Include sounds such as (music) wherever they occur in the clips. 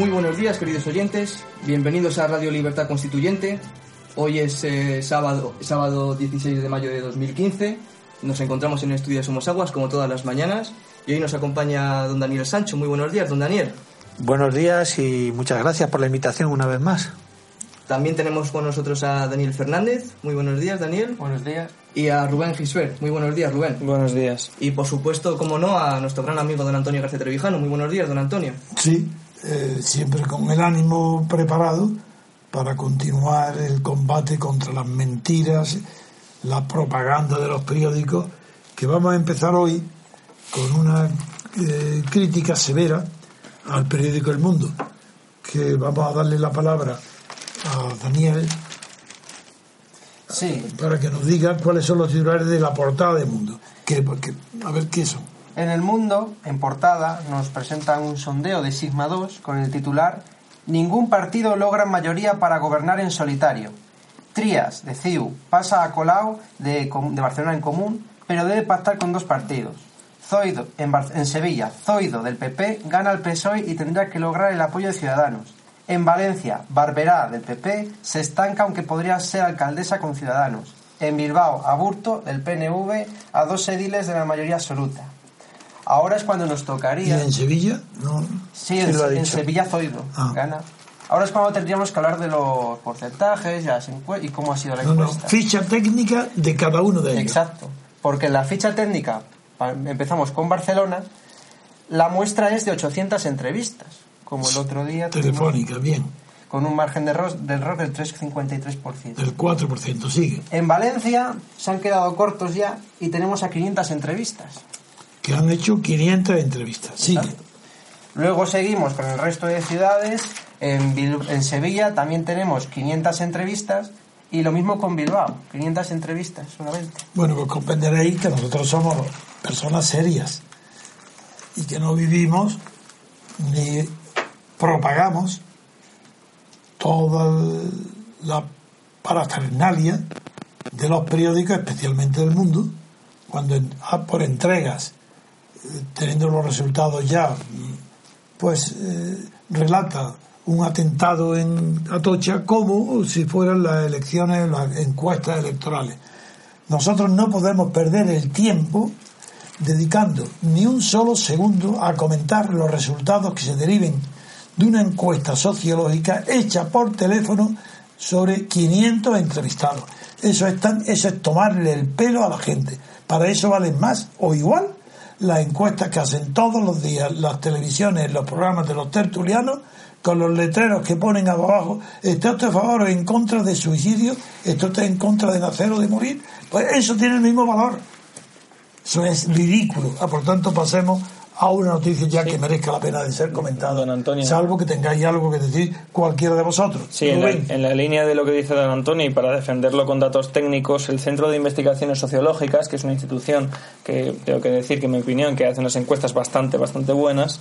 Muy buenos días, queridos oyentes. Bienvenidos a Radio Libertad Constituyente. Hoy es eh, sábado, sábado 16 de mayo de 2015. Nos encontramos en el estudio de Somos Aguas, como todas las mañanas. Y hoy nos acompaña don Daniel Sancho. Muy buenos días, don Daniel. Buenos días y muchas gracias por la invitación una vez más. También tenemos con nosotros a Daniel Fernández. Muy buenos días, Daniel. Buenos días. Y a Rubén Gisbert. Muy buenos días, Rubén. Buenos días. Y por supuesto, como no, a nuestro gran amigo don Antonio García Trevijano. Muy buenos días, don Antonio. Sí, eh, siempre con el ánimo preparado para continuar el combate contra las mentiras, la propaganda de los periódicos, que vamos a empezar hoy con una eh, crítica severa al periódico El Mundo, que vamos a darle la palabra a Daniel Sí, para que nos diga cuáles son los titulares de la portada del Mundo. Que, que- a ver qué son. En el mundo, en portada, nos presentan un sondeo de Sigma 2 con el titular Ningún partido logra mayoría para gobernar en solitario. Trías, de CIU, pasa a Colau de, Barcelona en Común, pero debe pactar con dos partidos. Zoido, en, Bar- en Sevilla, Zoido del PP gana al PSOE y tendrá que lograr el apoyo de Ciudadanos. En Valencia, Barberá del PP se estanca aunque podría ser alcaldesa con Ciudadanos. En Bilbao, Aburto del PNV a dos ediles de la mayoría absoluta. Ahora es cuando nos ¿Y tocaría. en Sevilla? No. Sí, ¿Quién en, lo ha en? Sevilla Zoido Ah. gana. Ahora es cuando tendríamos que hablar de los porcentajes y, encue- y cómo ha sido la No, no, encuesta. ficha técnica de cada uno de ellos. Exacto. Porque en la ficha técnica, empezamos con Barcelona, la muestra es de 800 entrevistas, como el otro día tuvimos, Telefónica, bien. con un margen de error del error del 3,53%. Del 4%, sigue. En Valencia se han quedado cortos ya y tenemos a 500 entrevistas. Que han hecho 500 entrevistas. Sigue. Luego seguimos con el resto de ciudades. En, en Sevilla también tenemos 500 entrevistas y lo mismo con Bilbao, 500 entrevistas solamente. Bueno, pues comprenderéis que nosotros somos personas serias y que no vivimos ni propagamos toda la parafernalia de los periódicos, especialmente del mundo, cuando ah, por entregas, teniendo los resultados ya, pues eh, relata un atentado en Atocha como si fueran las elecciones, las encuestas electorales. Nosotros no podemos perder el tiempo dedicando ni un solo segundo a comentar los resultados que se deriven de una encuesta sociológica hecha por teléfono sobre 500 entrevistados. Eso es, tan- eso es tomarle el pelo a la gente. Para eso valen más o igual las encuestas que hacen todos los días las televisiones, los programas de los tertulianos, con los letreros que ponen abajo, ¿está a favor o en contra de suicidio? ¿Está en contra de nacer o de morir? Pues eso tiene el mismo valor. Eso es ridículo. Ah, por tanto, pasemos a una noticia ya que merezca la pena de ser comentada. Don Antonio. Salvo que tengáis algo que decir cualquiera de vosotros. Sí, en la, Rubén. en la línea de lo que dice don Antonio y para defenderlo con datos técnicos, el Centro de Investigaciones Sociológicas, que es una institución que tengo que decir que en mi opinión que hace unas encuestas bastante bastante buenas,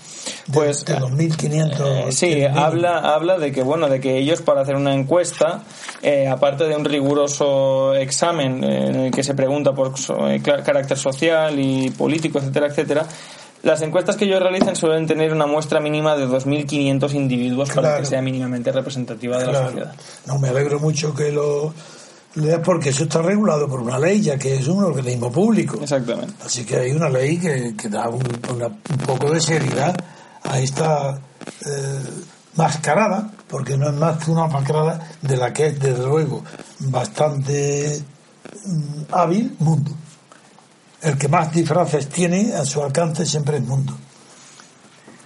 pues de, de 2.500. eh, sí, habla habla de que bueno, de que ellos para hacer una encuesta, eh, aparte de un riguroso examen eh, en el que se pregunta por so- eh, carácter social y político, etcétera, etcétera. Las encuestas que ellos realizan suelen tener una muestra mínima de 2.500 individuos para que sea mínimamente representativa de la sociedad. No, me alegro mucho que lo leas porque eso está regulado por una ley, ya que es un organismo público. Exactamente. Así que hay una ley que, que da un, una- un poco de seriedad a esta eh, mascarada, porque no es más que una mascarada de la que es, desde luego, bastante mm, hábil Mundo. El que más disfraces tiene a su alcance siempre es Mundo.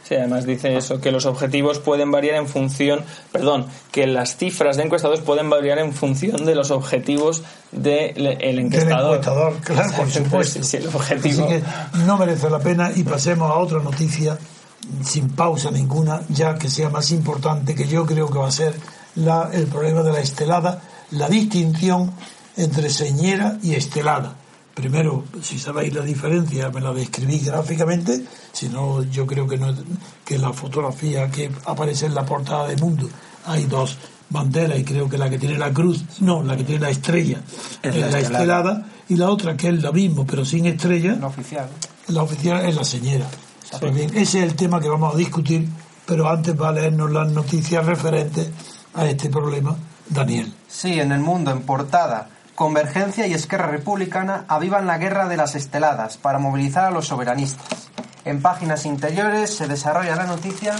Sí, además dice eso, que los objetivos pueden variar en función, perdón, que las cifras de encuestados pueden variar en función de los objetivos del Del encuestador. encuestador, claro, por supuesto. sí, el objetivo. Así que no merece la pena y pasemos a otra noticia sin pausa ninguna, ya que sea más importante, que yo creo que va a ser la, el problema de la estelada, la distinción entre señera y estelada. Primero, si sabéis la diferencia, me la describí gráficamente, si no, yo creo que, no, que la fotografía que aparece en la portada de Mundo hay dos banderas y creo que la que tiene la cruz, no, la que tiene la estrella Es la la, estelada. estelada y la otra que es lo mismo pero sin estrella, La oficial. la oficial es la señera. Pues bien, ese es el tema que vamos a discutir pero antes va a leernos las noticias referentes a este problema, Daniel. Sí, en el mundo, en portada. Convergencia y Esquerra Republicana avivan la guerra de las esteladas para movilizar a los soberanistas. En páginas interiores se desarrolla la noticia.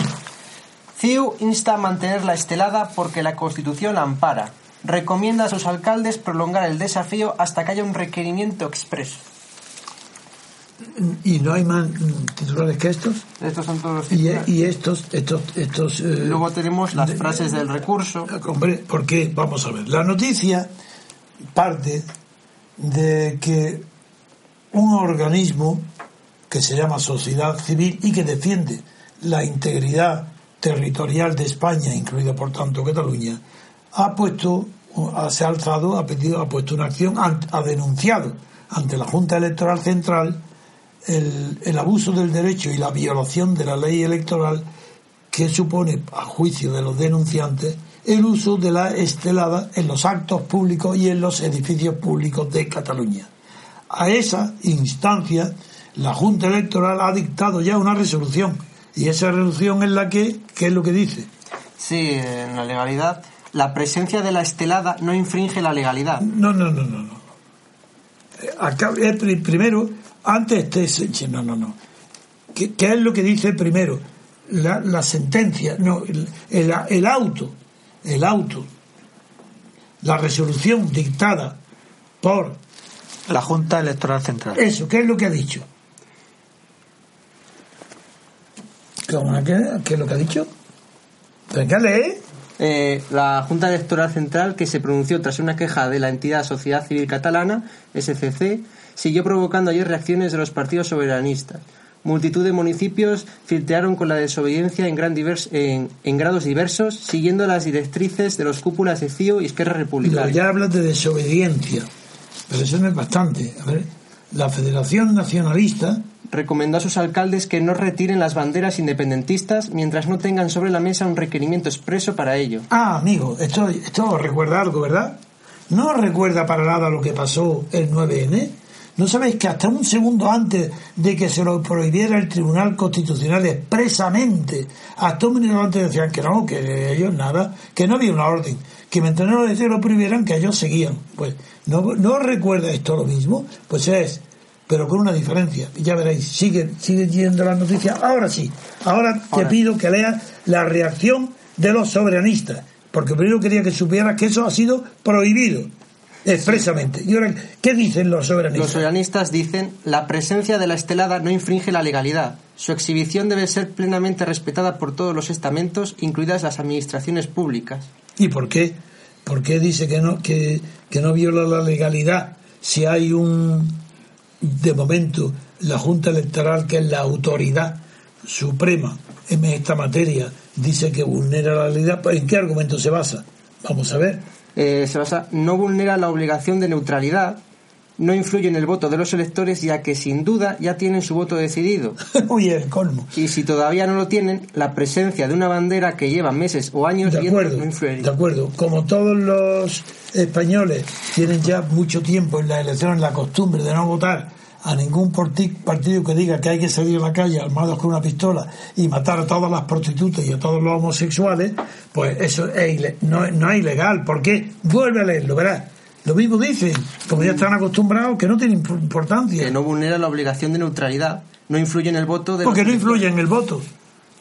CIU insta a mantener la estelada porque la Constitución la ampara. Recomienda a sus alcaldes prolongar el desafío hasta que haya un requerimiento expreso. ¿Y no hay más titulares que estos? Estos son todos los Y, titulares. y estos, estos, estos. eh, Luego tenemos las frases del recurso. Hombre, porque, vamos a ver, la noticia parte de que un organismo que se llama sociedad civil y que defiende la integridad territorial de España, incluida por tanto Cataluña, ha puesto, se ha alzado, ha pedido, ha puesto una acción, ha denunciado ante la Junta Electoral Central el, el abuso del derecho y la violación de la ley electoral que supone, a juicio de los denunciantes, el uso de la estelada en los actos públicos y en los edificios públicos de Cataluña. A esa instancia, la Junta Electoral ha dictado ya una resolución, y esa resolución es la que, ¿qué es lo que dice? Sí, en la legalidad. La presencia de la estelada no infringe la legalidad. No, no, no, no. no. Acá- pri- primero, antes este, se- no, no, no. ¿Qué, qué es lo que dice primero? La, la sentencia, no, el, el, el auto, el auto, la resolución dictada por La Junta Electoral Central. eso, ¿qué es lo que ha dicho? ¿Cómo, ¿Qué, qué es lo que ha dicho? Venga, lee. Eh, la Junta Electoral Central, que se pronunció tras una queja de la entidad Sociedad Civil Catalana, SCC, siguió provocando ayer reacciones de los partidos soberanistas. Multitud de municipios filtraron con la desobediencia en, gran divers- en, en grados diversos, siguiendo las directrices de los cúpulas de CIO y Esquerra Republicana. ya hablas de desobediencia, pero eso no es bastante. A ver, la Federación Nacionalista Recomendó a sus alcaldes que no retiren las banderas independentistas mientras no tengan sobre la mesa un requerimiento expreso para ello. Ah, amigo, esto, esto recuerda algo, ¿verdad? ¿No recuerda para nada lo que pasó el 9N? ¿No sabéis que hasta un segundo antes de que se lo prohibiera el Tribunal Constitucional expresamente, hasta un minuto antes decían que no, que ellos nada, que no había una orden, que mientras no lo lo prohibieran, que ellos seguían? Pues, ¿no, ¿no recuerda esto lo mismo? Pues es, pero con una diferencia. Y ya veréis, sigue, sigue yendo las noticias. Ahora sí, ahora te Ahora. pido que leas la reacción de los soberanistas, porque primero quería que supieras que eso ha sido prohibido expresamente. Y ahora, ¿qué dicen los soberanistas? Los soberanistas dicen la presencia de la estelada no infringe la legalidad. Su exhibición debe ser plenamente respetada por todos los estamentos, incluidas las administraciones públicas. ¿Y por qué? ¿Por qué dice que no, que, que no viola la legalidad si hay un, de momento, la Junta Electoral, que es la autoridad suprema en esta materia, dice que vulnera la legalidad? ¿En qué argumento se basa? Vamos a ver. Eh, se basa, no vulnera la obligación de neutralidad, no influye en el voto de los electores, ya que sin duda ya tienen su voto decidido. (laughs) Uy, el colmo. Y si todavía no lo tienen, la presencia de una bandera que lleva meses o años De acuerdo, no influiría. de acuerdo. Como todos los españoles tienen ya mucho tiempo en las elecciones la costumbre de no votar a ningún partido que diga que hay que salir a la calle armados con una pistola y matar a todas las prostitutas y a todos los homosexuales, pues eso es no, no es ilegal. ¿Por qué? Vuelve a leerlo, verás. Lo mismo dicen, como ya están acostumbrados, que no tiene imp- importancia. Que no vulnera la obligación de neutralidad, no influye en el voto de Porque no influye en el voto.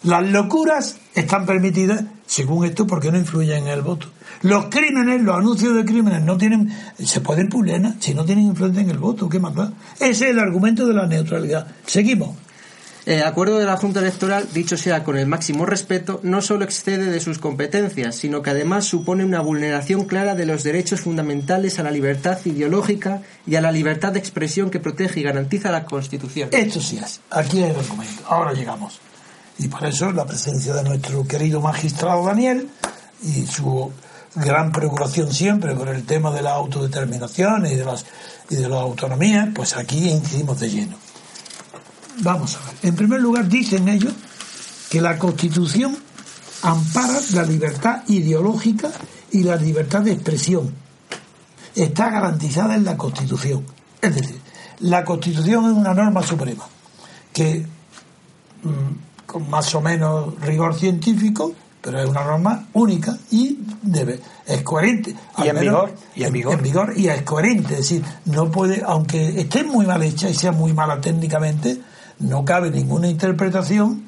Las locuras están permitidas, según esto, porque no influyen en el voto. Los crímenes, los anuncios de crímenes, no tienen, se pueden publicar si no tienen influencia en el voto. ¿Qué más da? Ese es el argumento de la neutralidad. Seguimos. El acuerdo de la Junta Electoral, dicho sea con el máximo respeto, no solo excede de sus competencias, sino que además supone una vulneración clara de los derechos fundamentales a la libertad ideológica y a la libertad de expresión que protege y garantiza la Constitución. Esto sí es. Aquí hay el argumento. Ahora llegamos. Y por eso la presencia de nuestro querido magistrado Daniel y su gran preocupación siempre por el tema de la autodeterminación y de las y de la autonomía, pues aquí incidimos de lleno. Vamos a ver. En primer lugar, dicen ellos que la Constitución ampara la libertad ideológica y la libertad de expresión. Está garantizada en la Constitución. Es decir, la Constitución es una norma suprema que mm, con más o menos rigor científico, pero es una norma única y debe es coherente. Y en vigor y en, vigor y es coherente. Es decir no puede aunque esté muy mal hecha y sea muy mala técnicamente no cabe ninguna interpretación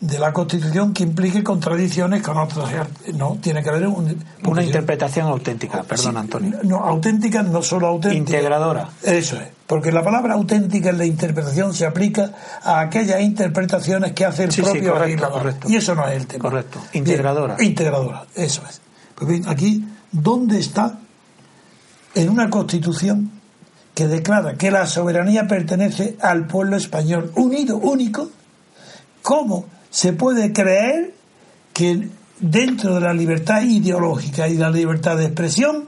de la Constitución que implique contradicciones con otras. No, tiene que haber una interpretación auténtica, perdón, Antonio. No, auténtica, no solo auténtica. Integradora. Eso es. Porque la palabra auténtica en la interpretación se aplica a aquellas interpretaciones que hace el propio correcto, Y eso no es el tema. Correcto. Integradora. integradora, eso es. Pues bien, aquí, ¿dónde está en una Constitución que declara que la soberanía pertenece al pueblo español unido, único? ¿Cómo? Se puede creer que dentro de la libertad ideológica y la libertad de expresión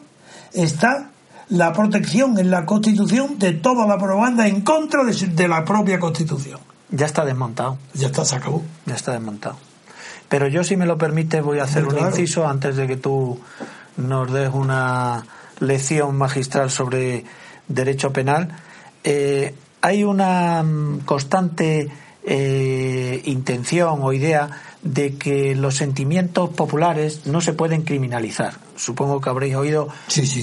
está la protección en la Constitución de toda la propaganda en contra de, la propia Constitución. Ya está desmontado. Ya está, se acabó. Ya está desmontado. Pero yo, si me lo permite, voy a hacer un inciso antes de que tú nos des una lección magistral sobre derecho penal. Eh, hay una mm, constante eh, intención o idea de que los sentimientos populares no se pueden criminalizar. Supongo que habréis oído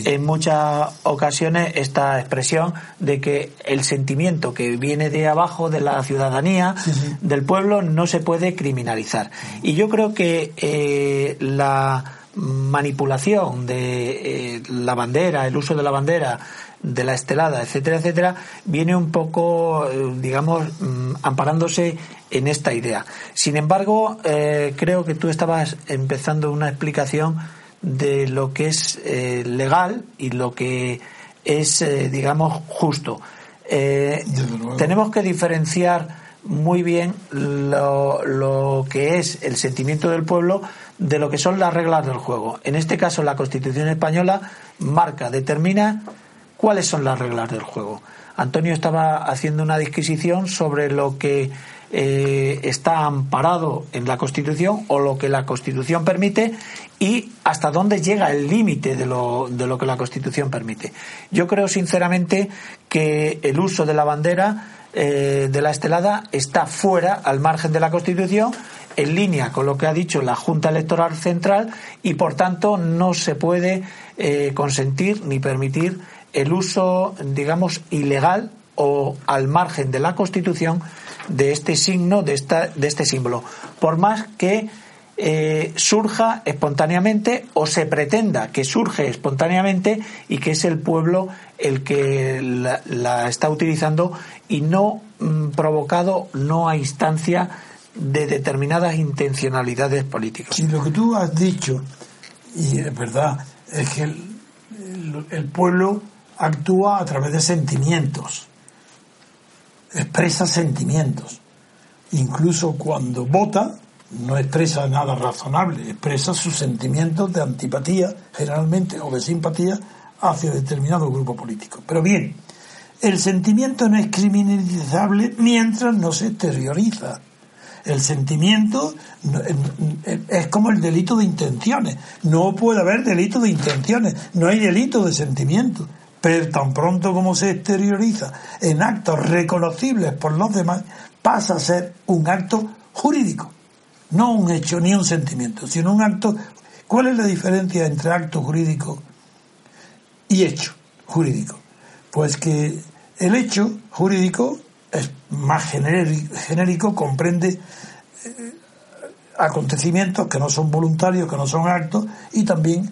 en muchas ocasiones esta expresión de que el sentimiento que viene de abajo de la ciudadanía, del pueblo, no se puede criminalizar. Y yo creo que eh, la manipulación de eh, la bandera, el uso de la bandera, de la estelada, etcétera, etcétera, viene un poco, eh, digamos, mm, amparándose en esta idea. Sin embargo, eh, creo que tú estabas empezando una explicación de lo que es eh, legal y lo que es, digamos, justo. tenemos que diferenciar muy bien lo, lo que es el sentimiento del pueblo de lo que son las reglas del juego. En este caso, la Constitución española marca, determina cuáles son las reglas del juego. Antonio estaba haciendo una disquisición sobre lo que eh, está amparado en la Constitución o lo que la Constitución permite y hasta dónde llega el límite de lo, de lo que la Constitución permite. Yo creo sinceramente que el uso de la bandera eh, de la estelada está fuera, al margen de la Constitución, en línea con lo que ha dicho la Junta Electoral Central y, por tanto, no se puede eh, consentir ni permitir el uso, digamos, ilegal o al margen de la Constitución de este signo, de, esta, de este símbolo, por más que eh, surja espontáneamente o se pretenda que surge espontáneamente y que es el pueblo el que la, está utilizando y no mm, provocado, no a instancia de determinadas intencionalidades políticas. Sí, lo que tú has dicho, y es verdad, es que el pueblo actúa a través de sentimientos, expresa sentimientos. Incluso cuando vota, no expresa nada razonable, expresa sus sentimientos de antipatía, generalmente, o de simpatía hacia determinado grupo político. Pero bien, el sentimiento no es criminalizable mientras no se exterioriza. El sentimiento es como el delito de intenciones. No puede haber delito de intenciones, no hay delito de sentimiento pero tan pronto como se exterioriza en actos reconocibles por los demás, pasa a ser un acto jurídico, no un hecho ni un sentimiento, sino un acto. ¿Cuál es la diferencia entre acto jurídico y hecho jurídico? Pues que el hecho jurídico es más genérico, comprende eh, acontecimientos que no son voluntarios, que no son actos, y también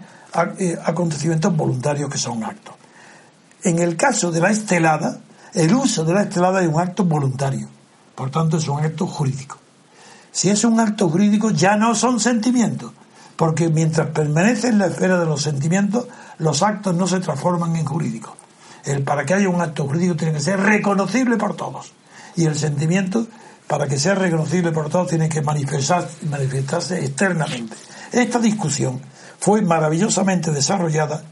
eh, acontecimientos voluntarios que son actos. En el caso de la estelada, el uso de la estelada es un acto voluntario, por tanto es un acto jurídico. Si es un acto jurídico ya no son sentimientos, porque mientras permanece en la esfera de los sentimientos, los actos no se transforman en jurídicos. El, para que haya un acto jurídico tiene que ser reconocible por todos. Y el sentimiento, para que sea reconocible por todos, tiene que manifestarse externamente. Esta discusión fue maravillosamente desarrollada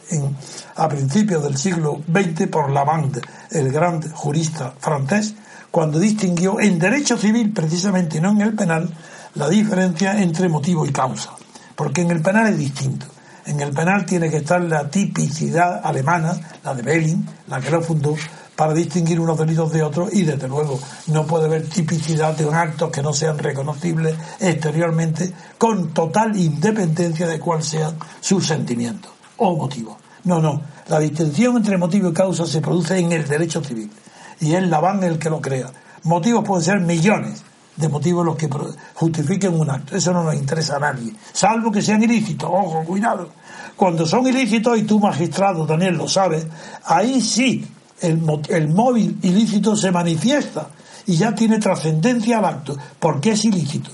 a principios del siglo XX por Lavande, el gran jurista francés, cuando distinguió en derecho civil, precisamente no en el penal, la diferencia entre motivo y causa. Porque en el penal es distinto. En el penal tiene que estar la tipicidad alemana, la de Belling, la que lo fundó, para distinguir unos delitos de otros y desde luego no puede haber tipicidad de actos que no sean reconocibles exteriormente con total independencia de cuál sean sus sentimientos o motivos. No, no, la distinción entre motivo y causa se produce en el derecho civil y es la van el que lo crea. Motivos pueden ser millones de motivos los que justifiquen un acto. Eso no nos interesa a nadie, salvo que sean ilícitos. Ojo, cuidado. Cuando son ilícitos, y tú magistrado, Daniel, lo sabes, ahí sí el, el móvil ilícito se manifiesta y ya tiene trascendencia al acto, porque es ilícito.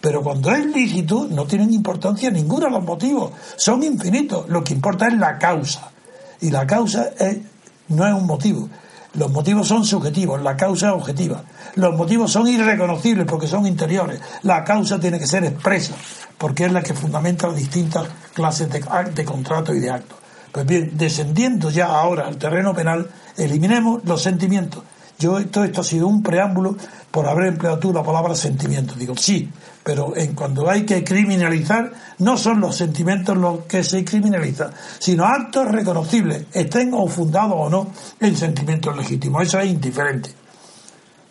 Pero cuando es lícito, no tienen importancia ninguna los motivos, son infinitos. Lo que importa es la causa. Y la causa no es un motivo. Los motivos son subjetivos, la causa es objetiva. Los motivos son irreconocibles porque son interiores. La causa tiene que ser expresa porque es la que fundamenta las distintas clases de, de contratos y de actos. Pues bien, descendiendo ya ahora al terreno penal, eliminemos los sentimientos. Yo, todo esto ha sido un preámbulo por haber empleado tú la palabra sentimiento. Digo, sí, pero en cuando hay que criminalizar, no son los sentimientos los que se criminalizan, sino actos reconocibles, estén o fundados o no en sentimientos legítimos. Eso es indiferente.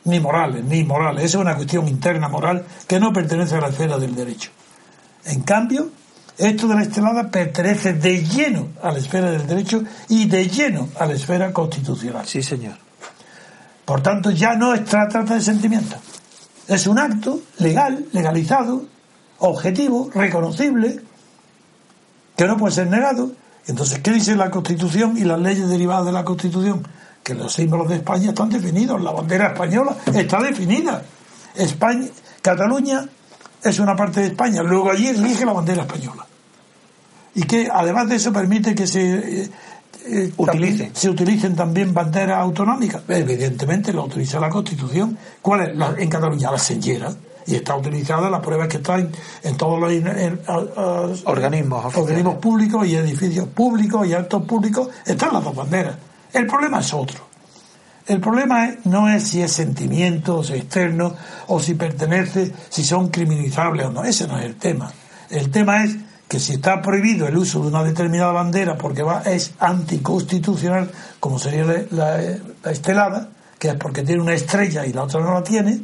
Ni morales, ni morales. Esa es una cuestión interna moral que no pertenece a la esfera del derecho. En cambio, esto de la estelada pertenece de lleno a la esfera del derecho y de lleno a la esfera constitucional. Sí, señor. Por tanto, ya no es trata de sentimientos. Es un acto legal, legalizado, objetivo, reconocible, que no puede ser negado. Entonces, ¿qué dice la Constitución y las leyes derivadas de la Constitución? Que los símbolos de España están definidos, la bandera española está definida. España, Cataluña es una parte de España, luego allí elige la bandera española. Y que además de eso permite que se eh, eh, se utilicen también banderas autonómicas. Evidentemente lo utiliza la Constitución. ¿Cuál es? La, en Cataluña la señera. Y está utilizada, las pruebas que están en todos los organismos, organismos públicos y edificios públicos y actos públicos, están las dos banderas. El problema es otro. El problema no es si es sentimiento, o si es externo, o si pertenece, si son criminalizables o no. Ese no es el tema. El tema es que si está prohibido el uso de una determinada bandera porque es anticonstitucional, como sería la, estelada, que es porque tiene una estrella y la otra no la tiene,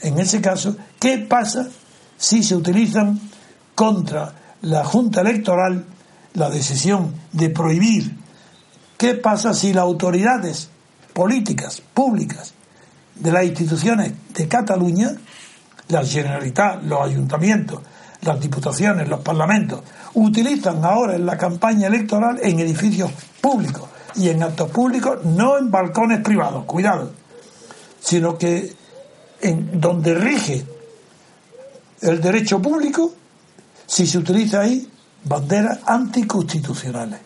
en ese caso, ¿qué pasa si se utilizan contra la Junta Electoral la decisión de prohibir? ¿Qué pasa si las autoridades políticas, públicas, de las instituciones de Cataluña, la Generalitat, los ayuntamientos, las diputaciones, los parlamentos, utilizan ahora en la campaña electoral en edificios públicos y en actos públicos, no en balcones privados, cuidado, sino que en donde rige el derecho público, si se utiliza ahí banderas anticonstitucionales.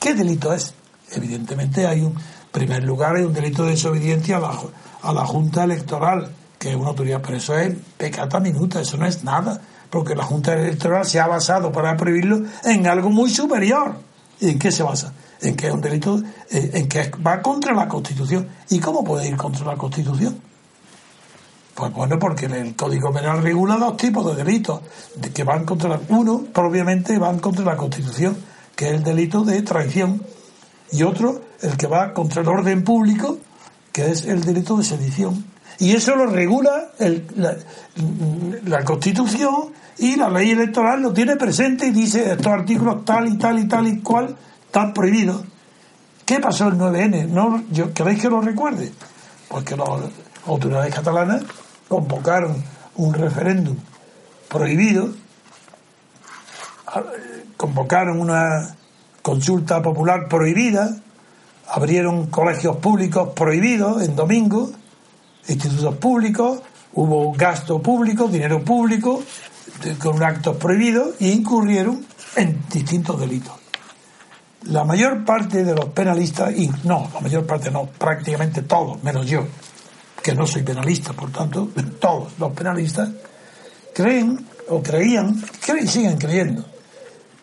¿Qué delito es? Evidentemente hay un, primer lugar, hay un delito de desobediencia a la, a la Junta Electoral, que es una autoridad, pero eso es pecata minuta, eso no es nada porque la Junta Electoral se ha basado para prohibirlo en algo muy superior. ¿Y en qué se basa? En que es un delito, eh, en que va contra la Constitución. ¿Y cómo puede ir contra la Constitución? Pues bueno, porque el Código Penal regula dos tipos de delitos que van contra la, uno, propiamente van contra la Constitución, que es el delito de traición, y otro, el que va contra el orden público, que es el delito de sedición. Y eso lo regula la, la Constitución y la ley electoral lo tiene presente y dice estos artículos tal y tal y tal y cual están prohibidos. ¿Qué pasó el 9N? ¿No, yo, ¿Queréis que lo recuerde? Porque las autoridades catalanas convocaron un referéndum prohibido, convocaron una consulta popular prohibida, abrieron colegios públicos prohibidos en domingo, institutos públicos, hubo gasto público, dinero público, con actos prohibidos e incurrieron en distintos delitos. La mayor parte de los penalistas, y no, la mayor parte no, prácticamente todos, menos yo, que no soy penalista, por tanto, (laughs) todos los penalistas creen o creían, creen, siguen creyendo,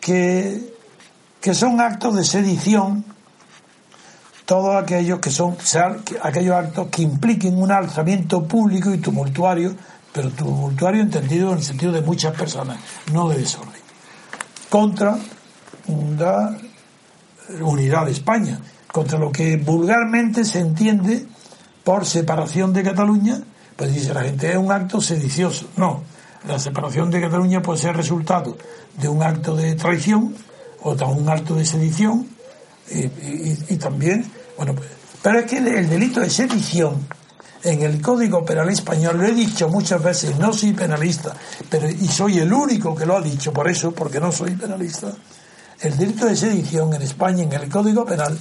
que, que son actos de sedición todos aquellos que son aquellos actos que impliquen un alzamiento público y tumultuario pero tumultuario entendido en el sentido de muchas personas, no de desorden, contra la unidad de España, contra lo que vulgarmente se entiende por separación de Cataluña, pues dice la gente es un acto sedicioso. No, la separación de Cataluña puede ser resultado de un acto de traición o de un acto de sedición y, también, bueno, pues, pero es que el, delito de sedición en el Código Penal Español, lo he dicho muchas veces, no soy penalista, pero y soy el único que lo ha dicho, por eso, porque no soy penalista, el delito de sedición en España, en el Código Penal,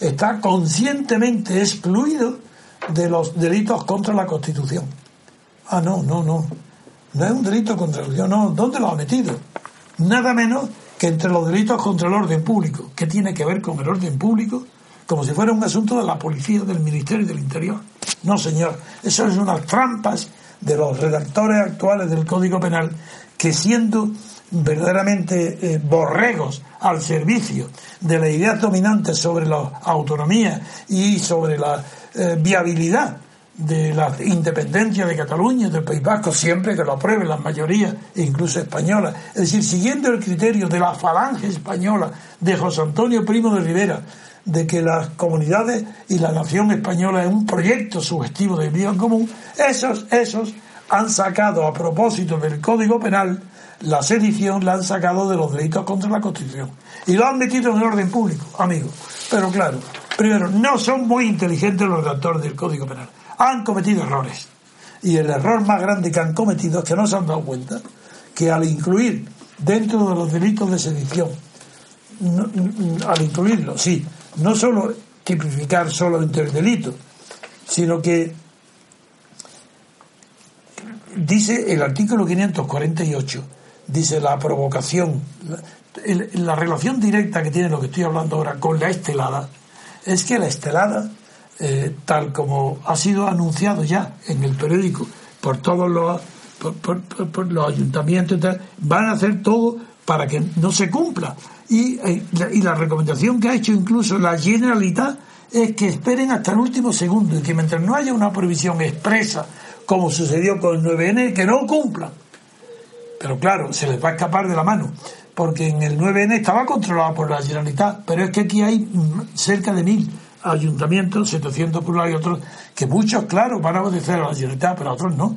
está conscientemente excluido de los delitos contra la Constitución. Ah, no, no, no. No es un delito contra la Constitución, no. ¿Dónde lo ha metido? Nada menos que entre los delitos contra el orden público. ¿Qué tiene que ver con el orden público? Como si fuera un asunto de la policía, del Ministerio del Interior. No, señor. Eso es unas trampas de los redactores actuales del Código Penal que siendo verdaderamente eh, borregos al servicio de la idea dominante sobre la autonomía y sobre la eh, viabilidad de la independencia de Cataluña y del País Vasco, siempre que lo aprueben las mayorías, incluso españolas. Es decir, siguiendo el criterio de la falange española de José Antonio Primo de Rivera, de que las comunidades y la nación española es un proyecto sugestivo de vida en común, esos, esos han sacado a propósito del Código Penal la sedición la han sacado de los delitos contra la Constitución y lo han metido en el orden público, amigos. Pero claro, primero, no son muy inteligentes los redactores del Código Penal. Han cometido errores. Y el error más grande que han cometido es que no se han dado cuenta que al incluir dentro de los delitos de sedición, al incluirlo, sí, no solo tipificar solamente el delito, sino que dice el artículo 548 dice la provocación, la, relación directa que tiene lo que estoy hablando ahora con la estelada, es que la estelada, eh, tal como ha sido anunciado ya en el periódico por todos los, por, los ayuntamientos, van a hacer todo para que no se cumpla. Y, eh, y la recomendación que ha hecho incluso la Generalitat es que esperen hasta el último segundo y que mientras no haya una prohibición expresa, como sucedió con el 9N, que no cumplan. Pero claro, se les va a escapar de la mano, porque en el 9N estaba controlado por la Generalitat, pero es que aquí hay cerca de mil ayuntamientos, 700 por lado y otros, que muchos, claro, van a obedecer a la Generalitat, pero otros no.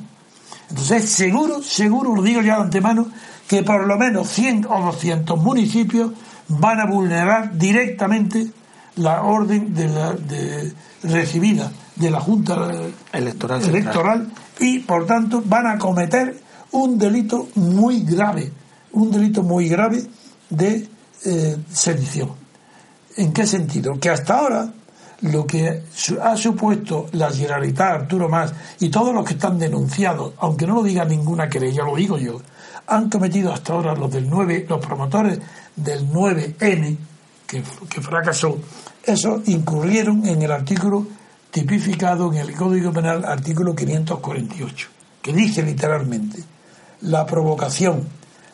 Entonces, seguro, seguro, lo digo ya de antemano, que por lo menos 100 o 200 municipios van a vulnerar directamente la orden de la, de, recibida de la Junta Electoral, electoral y, por tanto, van a cometer un delito muy grave, un delito muy grave de eh, sedición. ¿En qué sentido? Que hasta ahora lo que ha supuesto la Generalitat, Arturo Más y todos los que están denunciados, aunque no lo diga ninguna querella, lo digo yo, han cometido hasta ahora los del 9, los promotores del 9N, que, que fracasó, eso incurrieron en el artículo tipificado en el Código Penal, artículo 548, que dice literalmente, la provocación,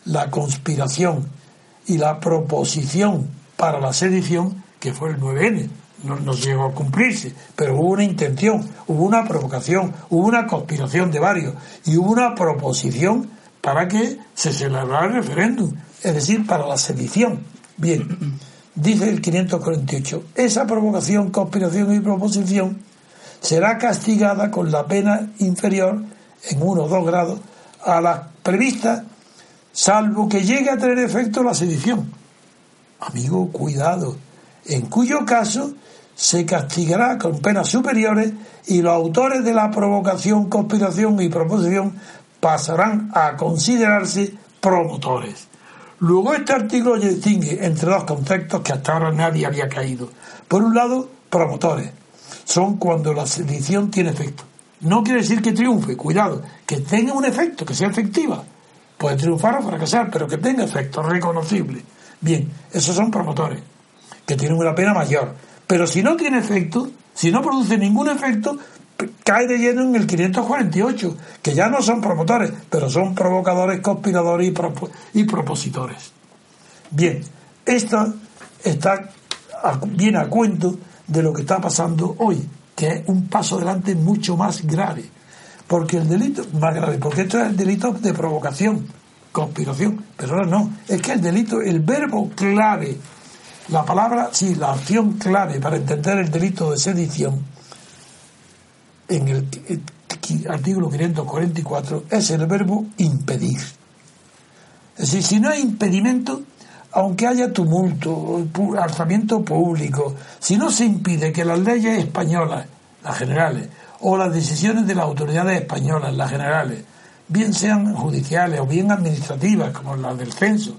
la conspiración y la proposición para la sedición, que fue el 9N. No, llegó a cumplirse, pero hubo una intención, hubo una provocación, hubo una conspiración de varios y hubo una proposición para que se celebrara el referéndum, es decir, para la sedición. Bien, (clears throat) dice el 548, esa provocación, conspiración y proposición será castigada con la pena inferior en uno o dos grados a la prevista, salvo que llegue a tener efecto la sedición. Amigo, cuidado, en cuyo caso se castigará con penas superiores y los autores de la provocación, conspiración y proposición pasarán a considerarse promotores. Luego este artículo distingue entre dos conceptos que hasta ahora nadie había caído. Por un lado, promotores. Son cuando la sedición tiene efecto. No quiere decir que triunfe, cuidado, que tenga un efecto, que sea efectiva. Puede triunfar o fracasar, pero que tenga efecto reconocible. Bien, esos son promotores, que tienen una pena mayor. Pero si no tiene efecto, si no produce ningún efecto, cae de lleno en el 548, que ya no son promotores, pero son provocadores, conspiradores y, propositores. Bien, esto está viene a cuento de lo que está pasando hoy que es un paso adelante mucho más grave. Porque el delito, más grave, porque esto es el delito de provocación, conspiración, pero ahora no, es que el delito, el verbo clave La palabra, sí, la acción clave para entender el delito de sedición en el artículo 544 es el verbo impedir. Es decir, si no hay impedimento, aunque haya tumulto, alzamiento público, si no se impide que las leyes españolas, las generales, o las decisiones de las autoridades españolas, las generales, bien sean judiciales o bien administrativas, como las del censo,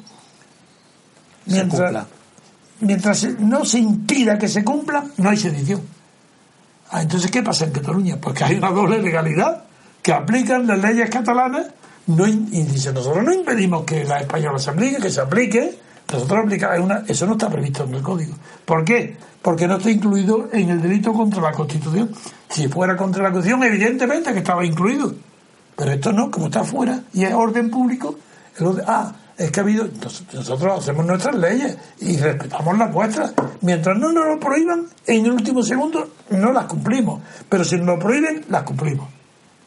mientras, mientras no se impida que se cumpla, no hay sedición. Ah, entonces, ¿qué pasa en Cataluña? Pues que hay una doble legalidad, que aplican las leyes catalanas, no, y dice, nosotros no impedimos que la española se aplique, que se aplique, nosotros aplicamos, una, eso no está previsto en el código. ¿Por qué? Porque no está incluido en el delito contra la Constitución. Si fuera contra la Constitución, evidentemente que estaba incluido. Pero esto no, como está fuera y es orden público, ah, es que ha habido, nosotros hacemos nuestras leyes y respetamos las vuestras. Mientras no nos lo prohíban, en el último segundo no las cumplimos. Pero si nos lo prohíben, las cumplimos.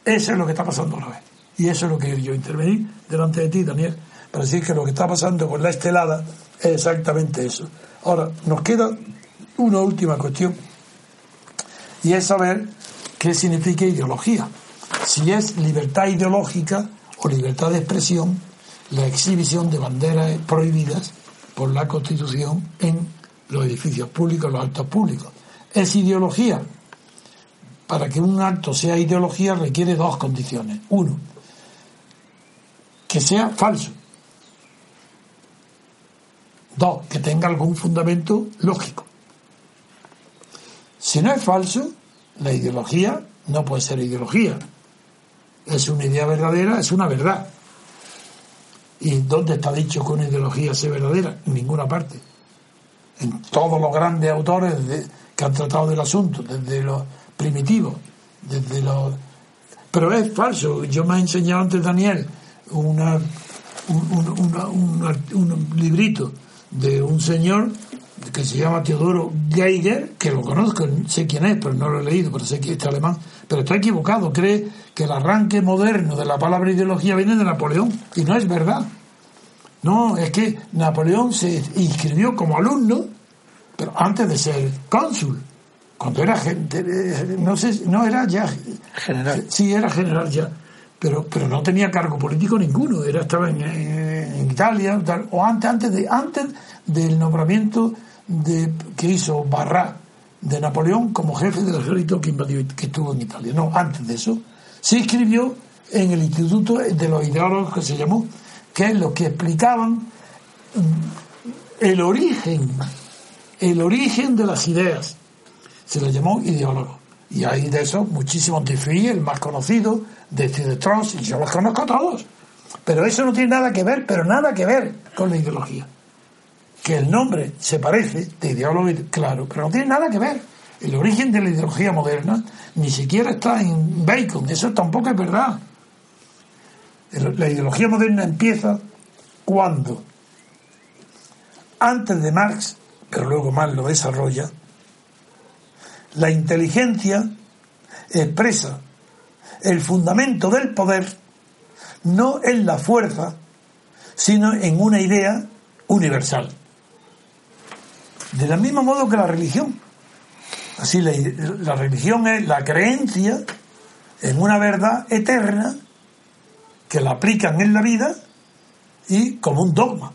Eso es lo que está pasando ahora. Y eso es lo que yo intervení delante de ti, Daniel, para decir que lo que está pasando con la estelada es exactamente eso. Ahora, nos queda una última cuestión y es saber qué significa ideología. Si es libertad ideológica o libertad de expresión la exhibición de banderas prohibidas por la Constitución en los edificios públicos, los actos públicos. Es ideología. Para que un acto sea ideología requiere dos condiciones. Uno, que sea falso. Dos, que tenga algún fundamento lógico. Si no es falso, la ideología no puede ser ideología. Es una idea verdadera, es una verdad. ¿Y dónde está dicho que una ideología sea verdadera? En ninguna parte. En todos los grandes autores que han tratado del asunto, desde los primitivos, desde los... Pero es falso. Yo me he enseñado antes, Daniel, una, un, librito de un señor que se llama Teodoro Geiger, que lo conozco, sé quién es, pero no lo he leído, pero sé que es alemán, pero está equivocado, cree que el arranque moderno de la palabra ideología viene de Napoleón, y no es verdad. No, es que Napoleón se inscribió como alumno, pero antes de ser cónsul, cuando era gente, no sé, no era ya general. Sí, era general ya pero, pero no tenía cargo político ninguno, era, estaba en, Italia, o antes, antes, de, antes del nombramiento de, que hizo Barrá de Napoleón como jefe del ejército que invadió, que estuvo en Italia. No, antes de eso, se inscribió en el Instituto de los Ideólogos que se llamó, que es lo que explicaban mm, el origen, el origen de las ideas. Se le llamó ideólogo. Y hay de eso muchísimos Diffie, el más conocido, de Trump, y yo los conozco todos. Pero eso no tiene nada que ver, pero nada que ver con la ideología. Que el nombre se parece de ideólogo, claro, pero no tiene nada que ver. El origen de la ideología moderna ni siquiera está en Bacon, eso tampoco es verdad. La ideología moderna empieza cuando, antes de Marx, pero luego Marx lo desarrolla, la inteligencia expresa el fundamento del poder no en la fuerza, sino en una idea universal. De la mismo modo que la religión. Así la, religión es la creencia en una verdad eterna que la aplican en la vida y como un dogma.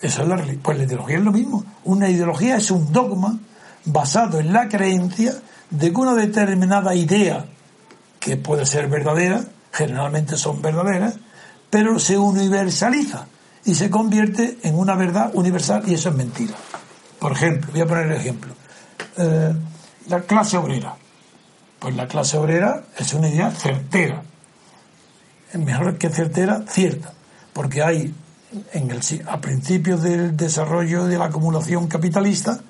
Esa es la Pues la ideología es lo mismo. Una ideología es un dogma basado en la creencia de que una determinada idea, que puede ser verdadera, generalmente son verdaderas, pero se universaliza y se convierte en una verdad universal y eso es mentira. Por ejemplo, voy a poner el ejemplo. Eh, la clase obrera. Pues la clase obrera es una idea certera. Mejor que certera, cierta. Porque hay, en el, a principios del desarrollo de la acumulación capitalista,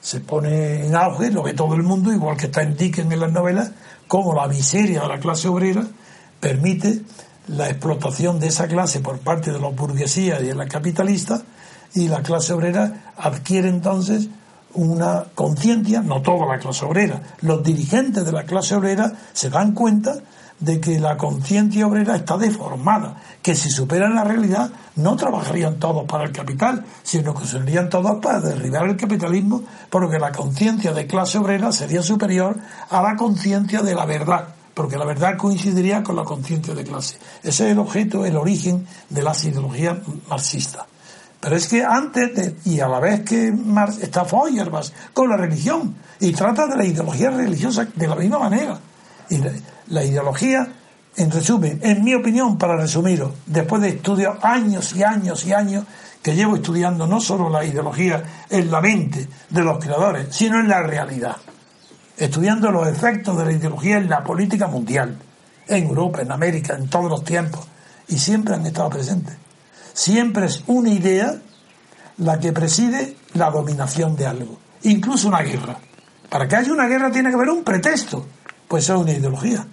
se pone en auge, lo ve todo el mundo, igual que está en Dickens en las novelas, como la miseria de la clase obrera permite la explotación de esa clase por parte de la burguesía y de la capitalista, y la clase obrera adquiere entonces una conciencia, no toda la clase obrera, los dirigentes de la clase obrera se dan cuenta de que la conciencia obrera está deformada, que si superan la realidad no trabajarían todos para el capital, sino que serían todos para derribar el capitalismo, porque la conciencia de clase obrera sería superior a la conciencia de la verdad, porque la verdad coincidiría con la conciencia de clase. Ese es el objeto, el origen de las ideologías marxistas. Pero es que antes, y a la vez que Marx está Feuerbach con la religión, y trata de la ideología religiosa de la misma manera. Y la, ideología, en resumen, en mi opinión, para resumirlo, después de estudios años y años y años, que llevo estudiando no solo la ideología en la mente de los creadores, sino en la realidad. Estudiando los efectos de la ideología en la política mundial, en Europa, en América, en todos los tiempos, y siempre han estado presentes. Siempre es una idea la que preside la dominación de algo, incluso una guerra. Para que haya una guerra tiene que haber un pretexto, pues es una ideología.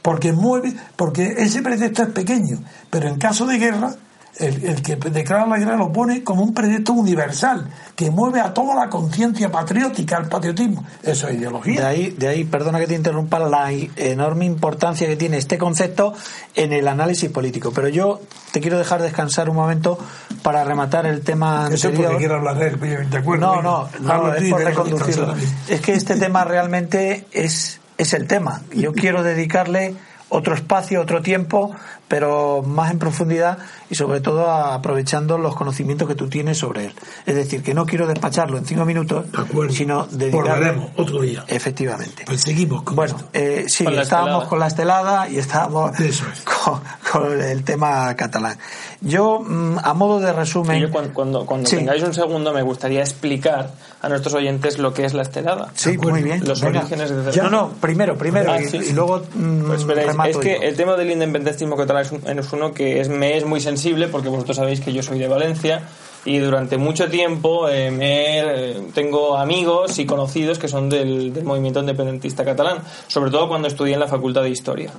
Porque mueve, porque ese pretexto es pequeño, pero en caso de guerra el, que declara la guerra lo pone como un proyecto universal que mueve a toda la conciencia patriótica, el patriotismo. Eso es ideología. De ahí, de ahí, perdona que te interrumpa, la enorme importancia que tiene este concepto en el análisis político. Pero yo te quiero dejar descansar un momento para rematar el tema Eso anterior. porque quiero hablar de él, ¿de acuerdo? No, no, no, es por reconducirlo. Es que este tema realmente es, es el tema. Yo quiero dedicarle otro espacio, otro tiempo, pero más en profundidad y sobre todo aprovechando los conocimientos que tú tienes sobre él. Es decir, que no quiero despacharlo en cinco minutos, sino dedicarle... otro día. Efectivamente. Pues seguimos con Bueno, eh, sí, estábamos con la estelada y estábamos (laughs) con, el tema catalán. Yo, mm, a modo de resumen... cuando, cuando, tengáis un segundo me gustaría explicar a nuestros oyentes lo que es la estelada. Sí, muy bien. Los orígenes de... No, no, primero, primero, ah, y, luego mm, pues Es que el tema del independentismo es, uno que es, me es muy sensible porque vosotros sabéis que yo soy de Valencia y durante mucho tiempo eh, me, eh, tengo amigos y conocidos que son del movimiento independentista catalán, sobre todo cuando estudié en la Facultad de Historia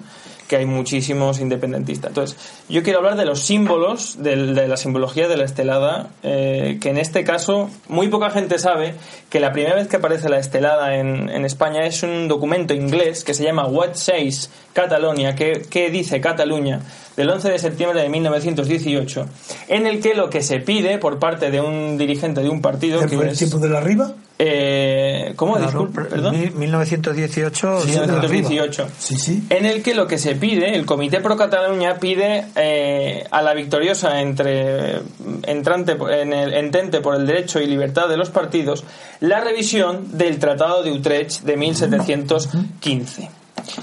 que hay muchísimos independentistas. Entonces, yo quiero hablar de los símbolos, de, la simbología de la estelada, eh, que en este caso muy poca gente sabe que la primera vez que aparece la estelada en, en España es un documento inglés que se llama What Says Catalonia, que, que dice Cataluña, del 11 de septiembre de 1918, en el que lo que se pide por parte de un dirigente de un partido... que el tiempo de la Riva? Eh, ¿Cómo? Disculpe, perdón. 1918. Sí, 1918. Sí, sí. En el que lo que se pide, el Comité Pro Cataluña pide eh, a la victoriosa entre entrante en el entente por el derecho y libertad de los partidos la revisión del Tratado de Utrecht de 1715.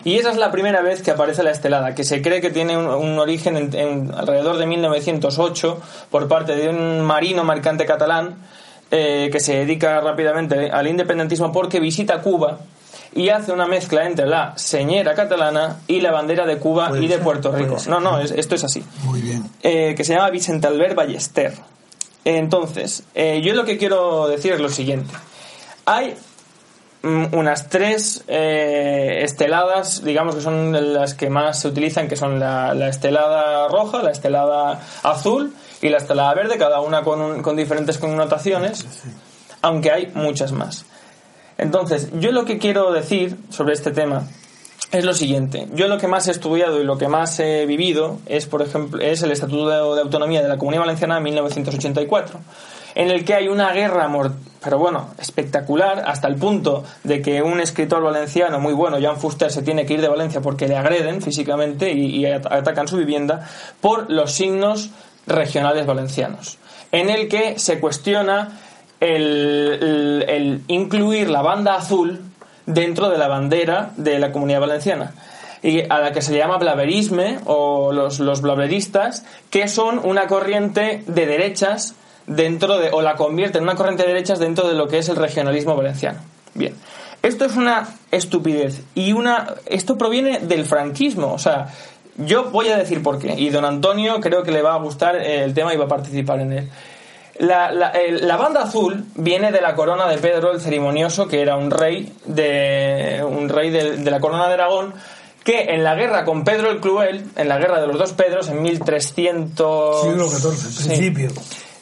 Y esa es la primera vez que aparece la estelada, que se cree que tiene un, origen en, alrededor de 1908 por parte de un marino mercante catalán eh, que se dedica rápidamente al independentismo porque visita Cuba y hace una mezcla entre la señera catalana y la bandera de Cuba y de Puerto Rico. No, no, esto es así. Muy bien. Eh, que se llama Vicente Albert Ballester. Entonces, eh, yo lo que quiero decir es lo siguiente. Hay Mm, unas tres eh, esteladas, digamos que son las que más se utilizan, que son la, estelada roja, la estelada azul y la estelada verde, cada una con, con diferentes connotaciones, aunque hay muchas más. Entonces, yo lo que quiero decir sobre este tema es lo siguiente. Yo lo que más he estudiado y lo que más he vivido es, por ejemplo, es el Estatuto de Autonomía de la Comunidad Valenciana de 1984 en el que hay una guerra, pero bueno, espectacular, hasta el punto de que un escritor valenciano muy bueno, Jan Fuster, se tiene que ir de Valencia porque le agreden físicamente y, atacan su vivienda por los signos regionales valencianos, en el que se cuestiona el, incluir la banda azul dentro de la bandera de la comunidad valenciana y a la que se llama blaverisme o los, los blaveristas, que son una corriente de derechas dentro de, o la convierte en una corriente de derechas dentro de lo que es el regionalismo valenciano. Bien. Esto es una estupidez y una esto proviene del franquismo, o sea, yo voy a decir por qué y don Antonio creo que le va a gustar el tema y va a participar en él. La, la, banda azul viene de la corona de Pedro el Ceremonioso, que era un rey de un rey de, de la corona de Aragón, que en la guerra con Pedro el Cruel, en la guerra de los dos Pedros, en 1300... Siglo XIV, principio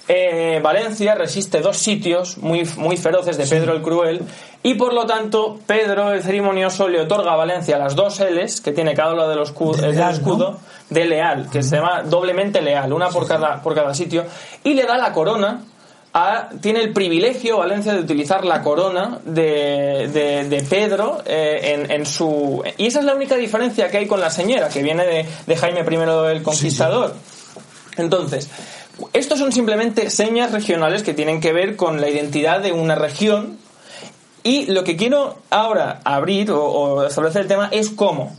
eh, Valencia resiste dos sitios muy, muy feroces de Pedro el Cruel y por lo tanto Pedro el Ceremonioso le otorga a Valencia las dos L's que tiene cada uno de los escudo, de, leal, escudo de leal, que se llama doblemente leal, una por, cada, por cada sitio, y le da la corona a, tiene el privilegio Valencia de utilizar la corona de, de, Pedro eh, en, en, su... Y esa es la única diferencia que hay con la señora, que viene de, de Jaime I el Conquistador. Entonces, estos son simplemente señas regionales que tienen que ver con la identidad de una región y lo que quiero ahora abrir o, establecer el tema es cómo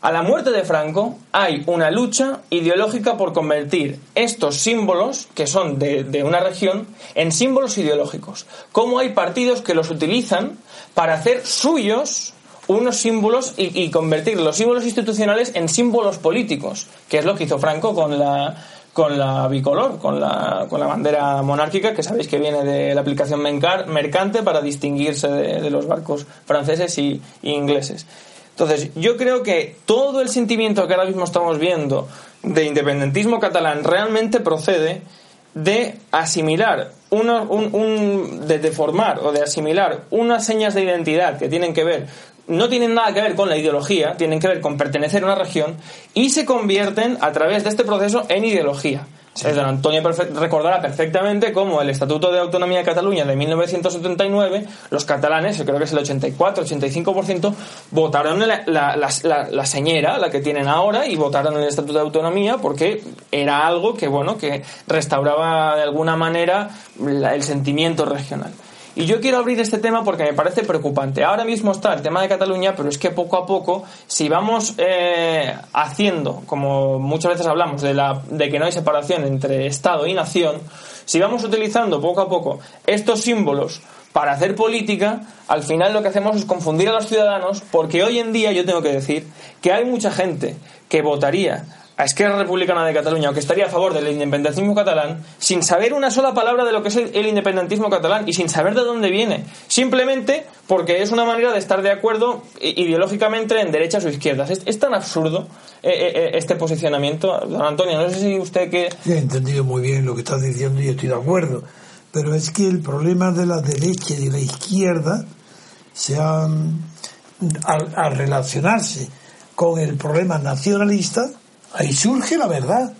a la muerte de Franco hay una lucha ideológica por convertir estos símbolos, que son de, una región, en símbolos ideológicos. Cómo hay partidos que los utilizan para hacer suyos unos símbolos y, y, convertir los símbolos institucionales en símbolos políticos, que es lo que hizo Franco con la, con la bicolor, con la, con la bandera monárquica, que sabéis que viene de la aplicación mercante para distinguirse de, los barcos franceses y, ingleses. Entonces, yo creo que todo el sentimiento que ahora mismo estamos viendo de independentismo catalán realmente procede de asimilar, uno, un, de deformar o de asimilar unas señas de identidad que tienen que ver no tienen nada que ver con la ideología, tienen que ver con pertenecer a una región y se convierten a través de este proceso en ideología. Don Antonio recordará perfectamente cómo el Estatuto de Autonomía de Cataluña de 1979, los catalanes, creo que es el 84-85%, votaron la, la, la, la, señera, la que tienen ahora, y votaron el Estatuto de Autonomía porque era algo que, bueno, que restauraba de alguna manera el sentimiento regional. Y yo quiero abrir este tema porque me parece preocupante. Ahora mismo está el tema de Cataluña, pero es que poco a poco, si vamos eh, haciendo, como muchas veces hablamos, de, la, de que no hay separación entre Estado y nación, si vamos utilizando poco a poco estos símbolos para hacer política, al final lo que hacemos es confundir a los ciudadanos, porque hoy en día yo tengo que decir que hay mucha gente que votaría a Esquerra Republicana de Cataluña o que estaría a favor del independentismo catalán sin saber una sola palabra de lo que es el independentismo catalán y sin saber de dónde viene. Simplemente porque es una manera de estar de acuerdo ideológicamente en derechas o izquierdas. Es, tan absurdo eh, eh, eh, este posicionamiento. Don Antonio, no sé si usted que... he entendido muy bien lo que está diciendo y estoy de acuerdo. Pero es que el problema de la derecha y de la izquierda se han, al relacionarse con el problema nacionalista, Ahí surge la verdad.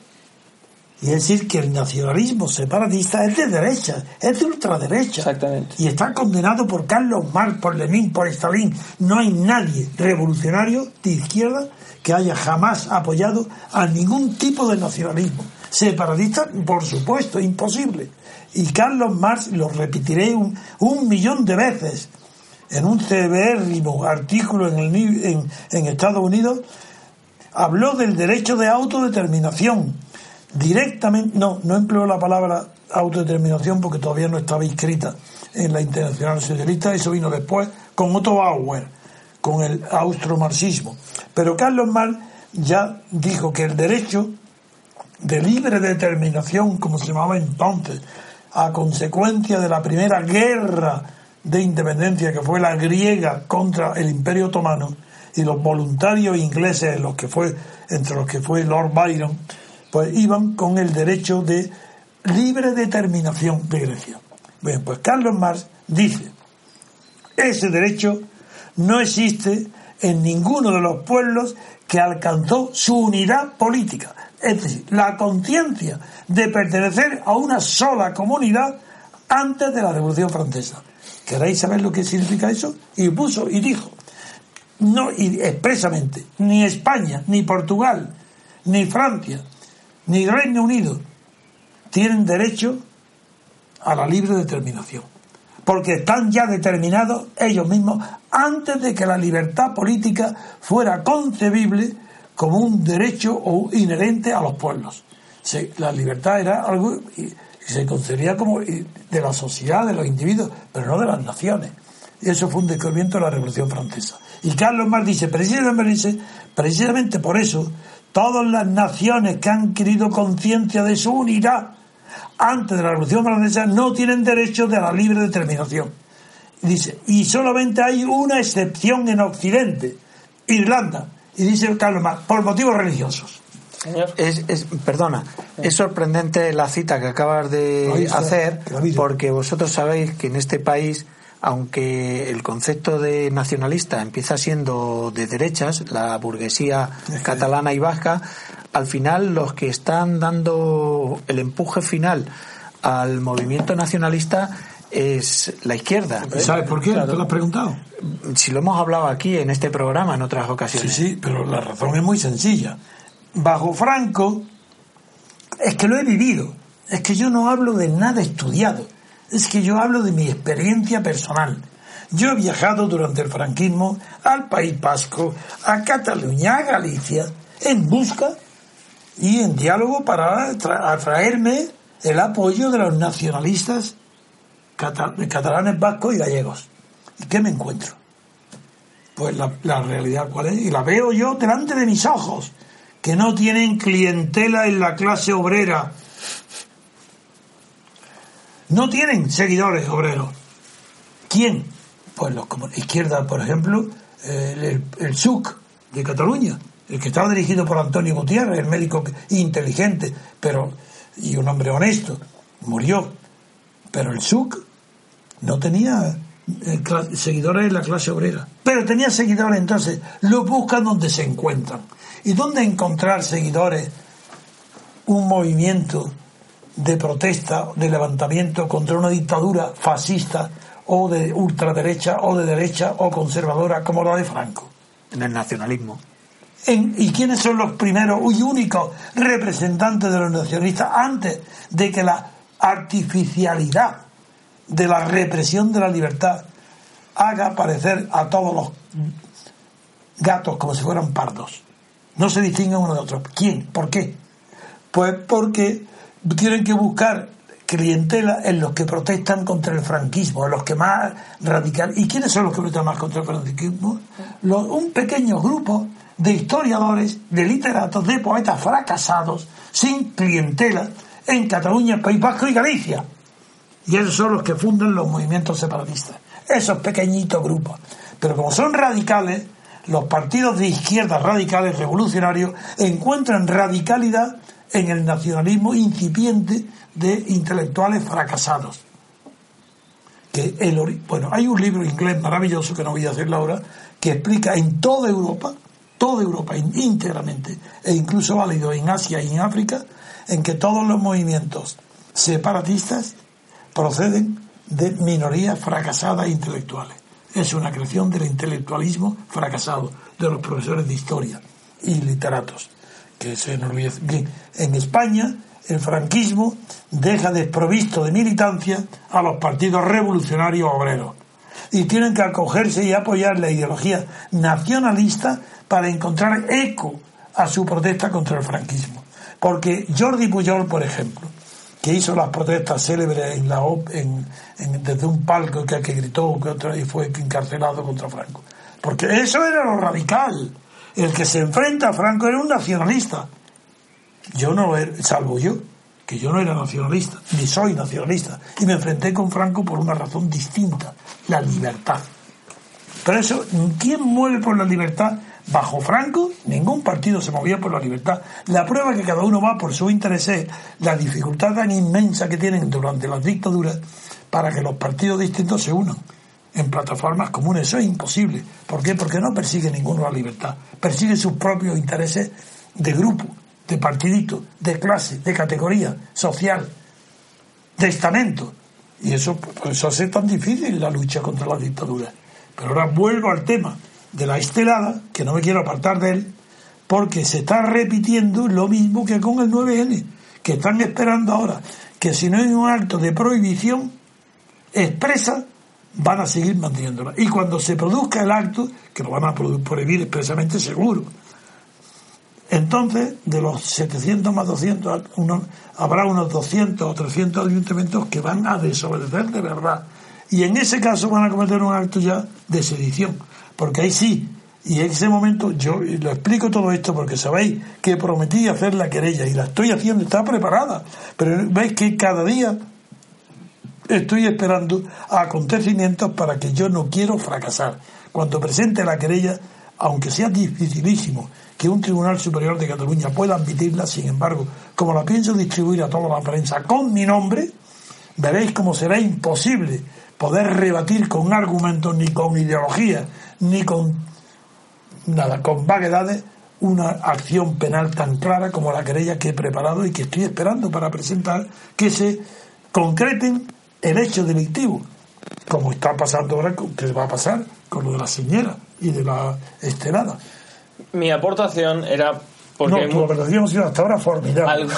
Y es decir, que el nacionalismo separatista es de derecha, es de ultraderecha. Exactamente. Y está condenado por Carlos Marx, por Lenin, por Stalin. No hay nadie revolucionario de izquierda que haya jamás apoyado a ningún tipo de nacionalismo. Separatista, por supuesto, imposible. Y Carlos Marx, lo repetiré un, un millón de veces, en un cebérrimo artículo en, el, en, en Estados Unidos, habló del derecho de autodeterminación. Directamente, no, no empleó la palabra autodeterminación porque todavía no estaba inscrita en la Internacional Socialista, eso vino después con Otto Bauer, con el austromarxismo. Pero Carlos Marx ya dijo que el derecho de libre determinación, como se llamaba entonces, a consecuencia de la primera guerra de independencia que fue la griega contra el Imperio Otomano, y los voluntarios ingleses, los que fue, entre los que fue Lord Byron, pues iban con el derecho de libre determinación de Grecia. Bien, pues Carlos Marx dice, ese derecho no existe en ninguno de los pueblos que alcanzó su unidad política, es decir, la conciencia de pertenecer a una sola comunidad antes de la Revolución Francesa. ¿Queréis saber lo que significa eso? Y puso y dijo, no, y expresamente, ni España, ni Portugal, ni Francia, ni Reino Unido tienen derecho a la libre determinación. Porque están ya determinados ellos mismos antes de que la libertad política fuera concebible como un derecho o inherente a los pueblos. la libertad era algo y se concedía como de la sociedad, de los individuos, pero no de las naciones. Y eso fue un descubrimiento de la Revolución Francesa. Y Carlos Marx dice, precisamente, precisamente por eso, todas las naciones que han querido conciencia de su unidad antes de la Revolución Francesa no tienen derecho de la libre determinación. Y dice, y solamente hay una excepción en Occidente, Irlanda. Y dice Carlos Marx, por motivos religiosos. Es, es, perdona, es sorprendente la cita que acabas de hacer, porque vosotros sabéis que en este país, aunque el concepto de nacionalista empieza siendo de derechas, la burguesía catalana y vasca, al final los que están dando el empuje final al movimiento nacionalista es la izquierda. ¿Sabes por qué? ¿Te lo has preguntado? Si lo hemos hablado aquí en este programa en otras ocasiones. Sí, sí, pero la razón es muy sencilla. Bajo Franco, es que lo he vivido. Es que yo no hablo de nada estudiado. Es que yo hablo de mi experiencia personal. Yo he viajado durante el franquismo al País Vasco, a Cataluña, a Galicia, en busca y en diálogo para atraerme el apoyo de los nacionalistas catalanes, vascos y gallegos. ¿Y qué me encuentro? Pues la, la, realidad cuál es, y la veo yo delante de mis ojos, que no tienen clientela en la clase obrera. No tienen seguidores obreros. ¿Quién? Pues los como izquierda, por ejemplo, el, el, SUC de Cataluña, el que estaba dirigido por Antonio Gutiérrez, el médico inteligente, pero y un hombre honesto, murió. Pero el SUC no tenía eh, seguidores en la clase obrera. Pero tenía seguidores, entonces los buscan donde se encuentran. ¿Y dónde encontrar seguidores? Un movimiento de protesta, de levantamiento contra una dictadura fascista o de ultraderecha o de derecha o conservadora como la de Franco. En el nacionalismo. ¿Y quiénes son los primeros y únicos representantes de los nacionalistas antes de que la artificialidad de la represión de la libertad haga aparecer a todos los gatos como si fueran pardos? No se distinguen uno de otro. ¿Quién? ¿Por qué? Pues porque tienen que buscar clientela en los que protestan contra el franquismo, en los que más radical. ¿Y quiénes son los que protestan más contra el franquismo? un pequeño grupo de historiadores, de literatos, de poetas fracasados, sin clientela, en Cataluña, País Vasco y Galicia. Y esos son los que fundan los movimientos separatistas. Esos pequeñitos grupos. Pero como son radicales, los partidos de izquierda radicales revolucionarios encuentran radicalidad en el nacionalismo incipiente de intelectuales fracasados. Que el, bueno, hay un libro inglés maravilloso que no voy a hacer ahora que explica en toda Europa toda Europa íntegramente, e incluso válido en Asia y en África, en que todos los movimientos separatistas proceden de minorías fracasadas intelectuales. Es una creación del intelectualismo fracasado, de los profesores de historia y literatos. Que se Bien, en España el franquismo deja desprovisto de militancia a los partidos revolucionarios obreros y tienen que acogerse y apoyar la ideología nacionalista para encontrar eco a su protesta contra el franquismo. Porque Jordi Pujol, por ejemplo, que hizo las protestas célebres en la, en, desde un palco que, que gritó que y fue encarcelado contra Franco. Porque eso era lo radical. El que se enfrenta a Franco era un nacionalista. Yo no lo era, salvo yo, que yo no era nacionalista, ni soy nacionalista. Y me enfrenté con Franco por una razón distinta, la libertad. Pero eso, ¿quién muere por la libertad? Bajo Franco, ningún partido se movía por la libertad. La prueba que cada uno va por su interés la dificultad tan inmensa que tienen durante las dictaduras para que los partidos distintos se unan en plataformas comunes. Eso es imposible. ¿Por qué? Porque no persigue ninguno la libertad. Persigue sus propios intereses de grupo, de partidito, de clase, de categoría social, de estamento. Y eso, eso hace tan difícil la lucha contra la dictadura. Pero ahora vuelvo al tema de la estelada, que no me quiero apartar de él, porque se está repitiendo lo mismo que con el 9N, que están esperando ahora que si no hay un acto de prohibición expresa, van a seguir manteniéndola. Y cuando se produzca el acto, que lo van a prohibir expresamente seguro, entonces de los 700 más 200, habrá unos 200 o 300 ayuntamientos que van a desobedecer de verdad. Y en ese caso van a cometer un acto ya de sedición porque ahí sí, y en ese momento yo lo explico todo esto porque sabéis que prometí hacer la querella y la estoy haciendo, está preparada, pero veis que cada día estoy esperando acontecimientos para que yo no quiero fracasar. Cuando presente la querella aunque sea dificilísimo que un Tribunal Superior de Cataluña pueda admitirla, sin embargo, como la pienso distribuir a toda la prensa con mi nombre, veréis cómo será imposible poder rebatir con argumentos, ni con ideología, ni con nada, con vaguedades, una acción penal tan clara como la querella que he preparado y que estoy esperando para presentar, que se concreten el hecho delictivo, como está pasando ahora, que va a pasar con lo de la señora y de la estelada. Mi aportación era porque no, tu operación ha sido hasta ahora formidable.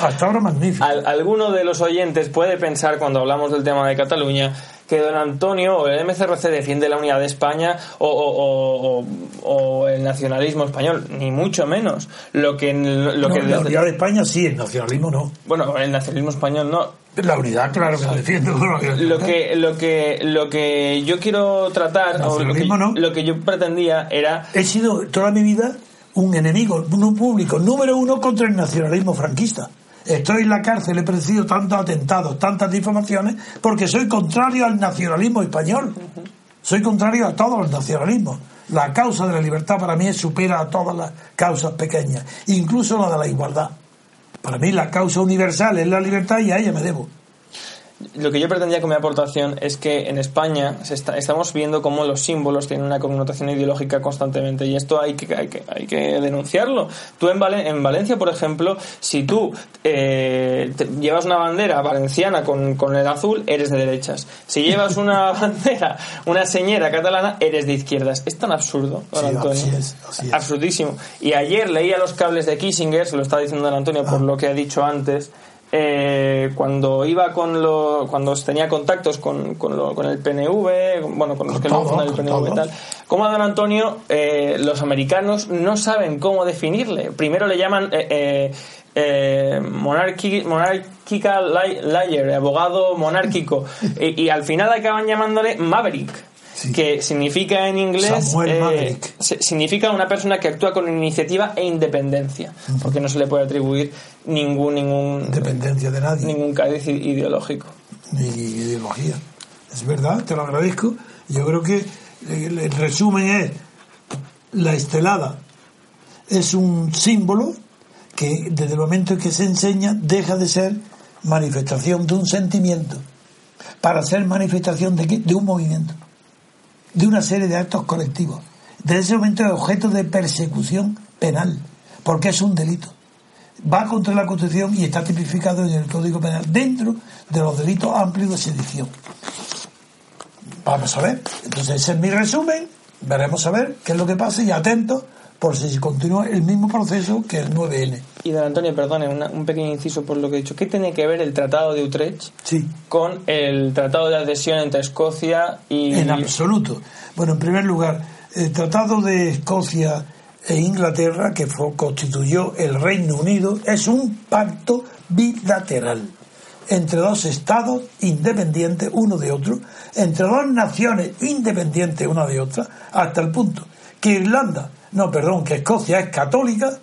hasta ahora magnífica. alguno de los oyentes puede pensar cuando hablamos del tema de Cataluña que don Antonio o el MCRC defiende la unidad de España o, o, el nacionalismo español, ni mucho menos. Lo que, lo que la unidad de España sí, el nacionalismo no. Bueno, el nacionalismo español no. La unidad, claro que defiende. Lo que, lo que, lo que yo quiero tratar, o lo que, no. lo que yo pretendía era. He sido toda mi vida un enemigo, un público número uno contra el nacionalismo franquista. Estoy en la cárcel, he padecido tantos atentados, tantas difamaciones, porque soy contrario al nacionalismo español. Soy contrario a todos los nacionalismos. La causa de la libertad para mí supera a todas las causas pequeñas, incluso la de la igualdad. Para mí la causa universal es la libertad y a ella me debo lo que yo pretendía con mi aportación es que en España se estamos viendo cómo los símbolos tienen una connotación ideológica constantemente y esto hay que, hay que, hay que denunciarlo. Tú en, en Valencia, por ejemplo, si tú eh, llevas una bandera valenciana con, con, el azul, eres de derechas. Si llevas una (laughs) bandera, una señera catalana, eres de izquierdas. Es tan absurdo, Antonio. Absurdísimo. Y ayer leía los cables de Kissinger, se lo está diciendo don Antonio por ah. lo que ha dicho antes, eh, cuando iba con lo, cuando tenía contactos con, con, lo, con el PNV, bueno, con los que no el PNV y tal, como a don Antonio, eh, los americanos no saben cómo definirle. Primero le llaman eh, eh, eh monarchical liar, abogado monárquico, y, y al final acaban llamándole Maverick que significa en inglés eh, significa una persona que actúa con iniciativa e independencia, porque no se le puede atribuir ningún ningún dependencia de nadie, ningún cariz ideológico. Ni ideología. Es verdad, te lo agradezco. Yo creo que el resumen es la estelada es un símbolo que desde el momento en que se enseña deja de ser manifestación de un sentimiento. Para ser manifestación de, de un movimiento de una serie de actos colectivos. Desde ese momento es objeto de persecución penal, porque es un delito. Va contra la Constitución y está tipificado en el Código Penal dentro de los delitos amplios de sedición. Vamos a ver. Entonces, ese es mi resumen. Veremos a ver qué es lo que pasa y atentos por si continúa el mismo proceso que el 9N. Y don Antonio, perdone, un pequeño inciso por lo que he dicho. ¿Qué tiene que ver el Tratado de Utrecht sí. con el Tratado de Adhesión entre Escocia y... En absoluto. Bueno, en primer lugar, el Tratado de Escocia e Inglaterra, que constituyó el Reino Unido, es un pacto bilateral entre dos estados independientes uno de otro, entre dos naciones independientes una de otra, hasta el punto que Irlanda no, perdón, que Escocia es católica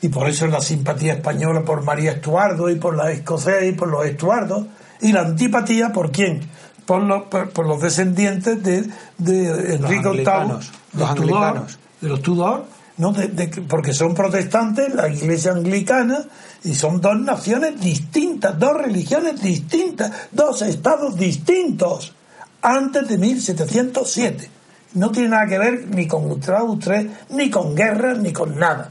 y por eso es la simpatía española por María Estuardo y por la escocesa y por los Estuardos y la antipatía por quién por los, por, los descendientes de, de Enrique VIII los anglicanos de los Tudor ¿no? porque son protestantes la iglesia anglicana y son dos naciones distintas dos religiones distintas dos estados distintos antes de 1707 no tiene nada que ver ni con Utrecht, ni con guerra, ni con nada.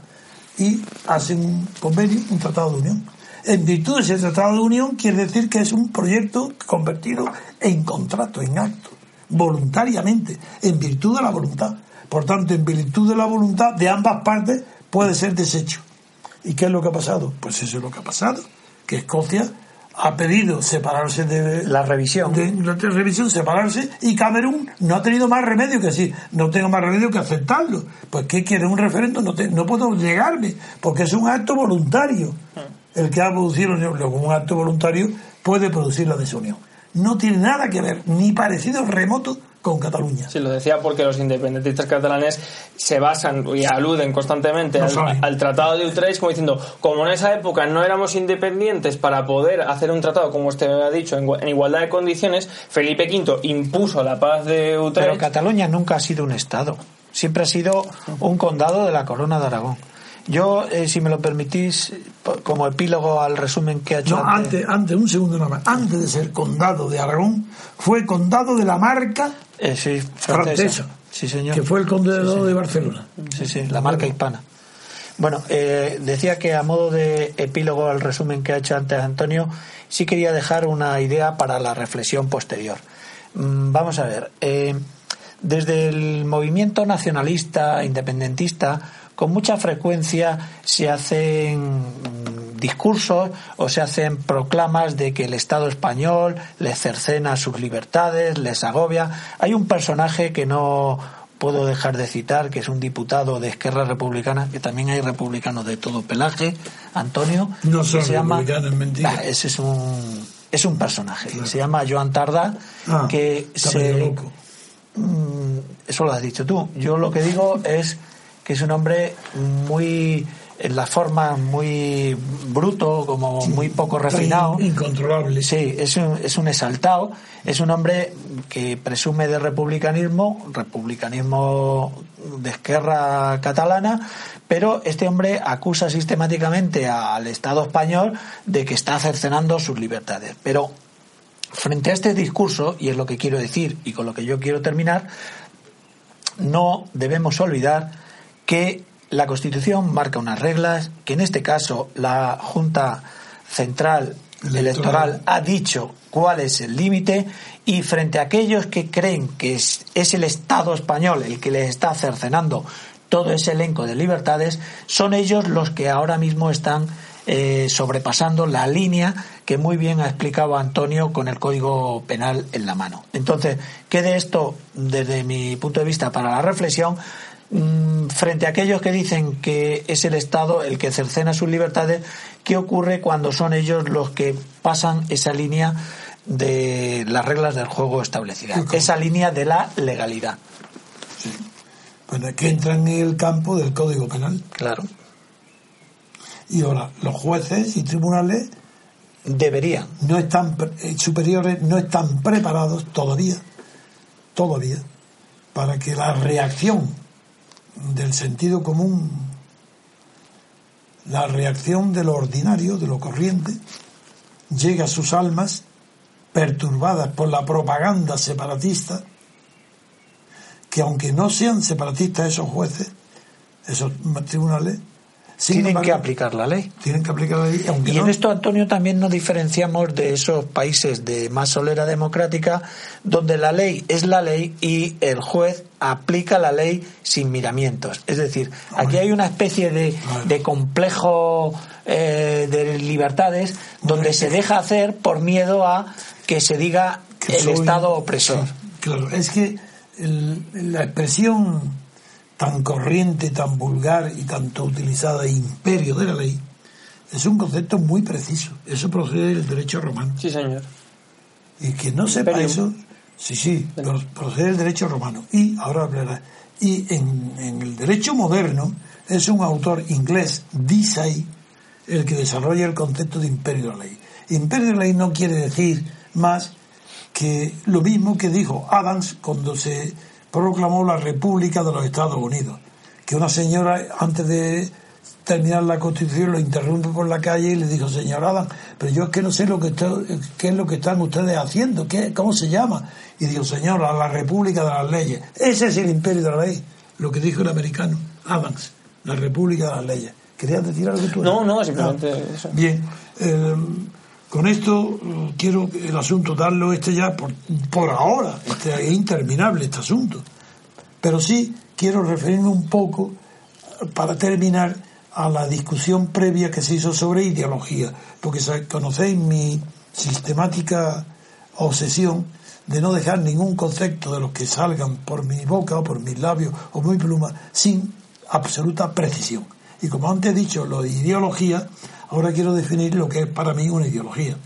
Y hacen un convenio, un tratado de unión. En virtud de ese tratado de unión quiere decir que es un proyecto convertido en contrato, en acto, voluntariamente, en virtud de la voluntad. Por tanto, en virtud de la voluntad de ambas partes puede ser deshecho. ¿Y qué es lo que ha pasado? Pues eso es lo que ha pasado, que Escocia ha pedido separarse de la revisión. De, la revisión, separarse, y Camerún no ha tenido más remedio que decir, no tengo más remedio que aceptarlo. Pues ¿qué quiere un referendo? No, no puedo llegarme, porque es un acto voluntario el que ha producido la unión. Luego un acto voluntario puede producir la desunión. No tiene nada que ver, ni parecido remoto con Cataluña. Sí, lo decía porque los independentistas catalanes se basan y aluden constantemente al, Tratado de Utrecht como diciendo, como en esa época no éramos independientes para poder hacer un tratado, como usted ha dicho, en, igualdad de condiciones, Felipe V impuso la paz de Utrecht. Pero Cataluña nunca ha sido un Estado. siempre ha sido un condado de la corona de Aragón. Yo, eh, si me lo permitís, como epílogo al resumen que ha hecho. No, antes, antes, un segundo nada más. Antes de ser condado de Aragón, fue condado de la marca eh, sí, francesa. Sí, señor. Que fue el condado de Barcelona. Sí, sí, la marca hispana. Bueno, eh, decía que a modo de epílogo al resumen que ha hecho antes Antonio, sí quería dejar una idea para la reflexión posterior. Mm, vamos a ver. desde el movimiento nacionalista, independentista, con mucha frecuencia se hacen discursos o se hacen proclamas de que el Estado español les cercena sus libertades, les agobia. Hay un personaje que no puedo dejar de citar, que es un diputado de Esquerra Republicana, que también hay republicanos de todo pelaje, Antonio. No son se republicanos, mentira. ese es un, es un personaje. Se llama Joan Tarda, ah, que se... Mm, eso lo has dicho tú. Yo lo que digo es que es un hombre muy en la forma muy bruto, como muy poco refinado. Incontrolable. Sí, es un, es un exaltado, es un hombre que presume de republicanismo, republicanismo de izquierda catalana, pero este hombre acusa sistemáticamente al Estado español de que está cercenando sus libertades. Pero frente a este discurso, y es lo que quiero decir y con lo que yo quiero terminar, no debemos olvidar que la Constitución marca unas reglas, que en este caso la Junta Central Electoral, ha dicho cuál es el límite y frente a aquellos que creen que es, el Estado español el que les está cercenando todo ese elenco de libertades, son ellos los que ahora mismo están eh, sobrepasando la línea que muy bien ha explicado Antonio con el Código Penal en la mano. Entonces, quede esto desde mi punto de vista para la reflexión frente a aquellos que dicen que es el Estado el que cercena sus libertades, ¿qué ocurre cuando son ellos los que pasan esa línea de las reglas del juego establecidas? Esa línea de la legalidad. Sí. Bueno, que entran en el campo del Código Penal. Claro. Y ahora, los jueces y tribunales deberían. No están, eh, superiores no están preparados todavía, todavía, para que la reacción del sentido común, la reacción de lo ordinario, de lo corriente, llega a sus almas perturbadas por la propaganda separatista, que aunque no sean separatistas esos jueces, esos tribunales, tienen que aplicar la ley. Tienen que aplicar la ley. y en esto, Antonio, también nos diferenciamos de esos países de más solera democrática, donde la ley es la ley y el juez aplica la ley sin miramientos. Es decir, aquí hay una especie de, de complejo eh, de libertades donde se deja hacer por miedo a que se diga el Estado opresor. claro, es que la expresión tan corriente, tan vulgar y tanto utilizada imperio de la ley, es un concepto muy preciso. Eso procede del derecho romano. Sí, señor. Y quien no sepa eso, sí, sí, procede del derecho romano. Y ahora hablará. Y en, en, el derecho moderno es un autor inglés, Disay, el que desarrolla el concepto de imperio de la ley. Imperio de la ley no quiere decir más que lo mismo que dijo Adams cuando se proclamó la República de los Estados Unidos. Que una señora, antes de terminar la Constitución, lo interrumpe por la calle y le dijo, señora pero yo es que no sé lo que qué es lo que están ustedes haciendo, ¿Qué, ¿cómo se llama? Y dijo, señora, la República de las Leyes. Ese es el imperio de la ley, lo que dijo el americano, Adams, la República de las Leyes. ¿Querías decir algo tú? No, no, simplemente ah, eso. Bien. Eh, con esto eh, quiero el asunto darlo este ya por, por ahora, este, es interminable este asunto. Pero sí quiero referirme un poco, eh, para terminar, a la discusión previa que se hizo sobre ideología, porque conocéis mi sistemática obsesión de no dejar ningún concepto de los que salgan por mi boca o por mis labios o mi pluma sin absoluta precisión. Y como antes he dicho, lo de ideología Ahora quiero definir lo que es para mí una ideología.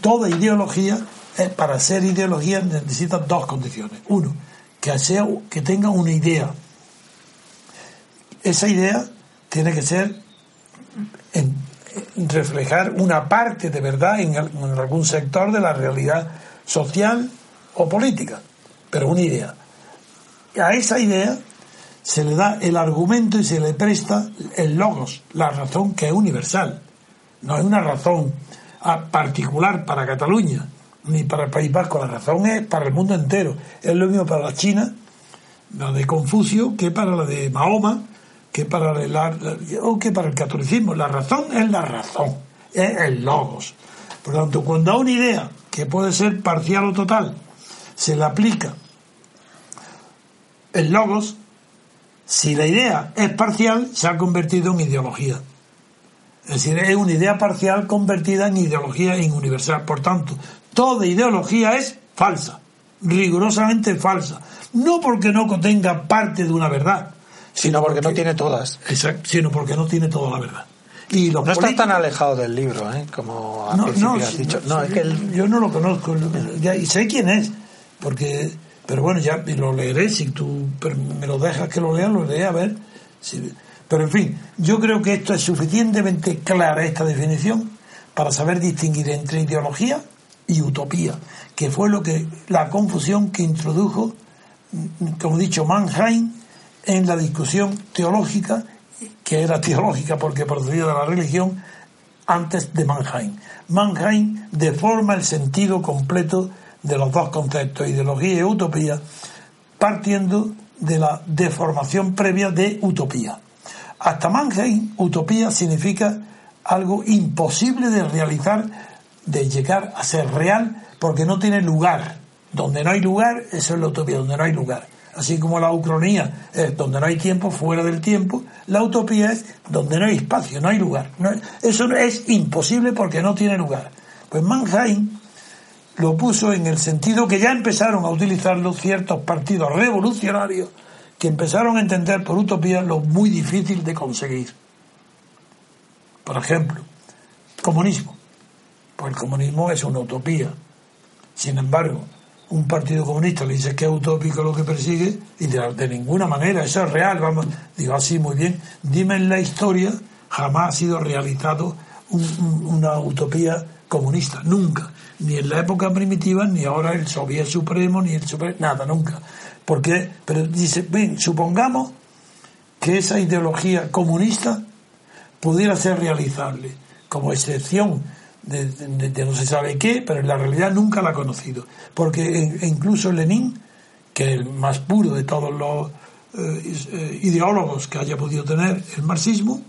toda ideología, para ser ideología, necesita dos condiciones. Uno, que, sea, que tenga una idea. Esa idea tiene que ser reflejar una parte de verdad en, en algún sector de la realidad social o política, pero una idea. A esa idea se le da el argumento y se le presta el logos, la razón que es universal. No es una razón particular para Cataluña ni para el País Vasco, la razón es para el mundo entero. Es lo mismo para la China, la de Confucio, que para la de Mahoma, que para, o que para el catolicismo. La razón es la razón, es el logos. Por tanto, cuando a una idea que puede ser parcial o total se le aplica el logos, si la idea es parcial, se ha convertido en ideología. Es decir, es una idea parcial convertida en ideología en universal. Por tanto, toda ideología es falsa, rigurosamente falsa. No porque no contenga parte de una verdad, sino, porque, no tiene todas. Exacto, sino porque no tiene toda la verdad. Y no está tan alejado del libro, ¿eh? como no, has dicho. No, es que yo no lo conozco, y sé quién es, porque, pero bueno, ya lo leeré, si tú me lo dejas que lo lea, lo leeré a ver. pero en fin, yo creo que esto es suficientemente clara, esta definición, para saber distinguir entre ideología y utopía, que fue lo que la confusión que introdujo, como he dicho, Mannheim en la discusión teológica, que era teológica porque procedía de la religión, antes de Mannheim. Mannheim deforma el sentido completo de los dos conceptos, ideología y utopía, partiendo de la deformación previa de utopía. Hasta Mannheim, utopía significa algo imposible de realizar, de llegar a ser real, porque no tiene lugar. Donde no hay lugar, eso es la utopía, donde no hay lugar así como la ucronía es donde no hay tiempo, fuera del tiempo, la utopía es donde no hay espacio, no hay lugar. eso es imposible porque no tiene lugar. Pues Mannheim lo puso en el sentido que ya empezaron a utilizarlo ciertos partidos revolucionarios que empezaron a entender por utopía lo muy difícil de conseguir. Por ejemplo, comunismo. Pues el comunismo es una utopía. Sin embargo, un partido comunista le dice que es utópico lo que persigue y de, ninguna manera, eso es real, vamos, digo así muy bien, dime en la historia, jamás ha sido realizado una utopía comunista, nunca, ni en la época primitiva, ni ahora el Soviet Supremo, ni el Supremo, nada, nunca. Porque, pero dice, bien, supongamos que esa ideología comunista pudiera ser realizable como excepción de, no se sabe qué, pero en la realidad nunca la ha conocido. Porque incluso Lenin, que es el más puro de todos los eh, eh, ideólogos que haya podido tener el marxismo,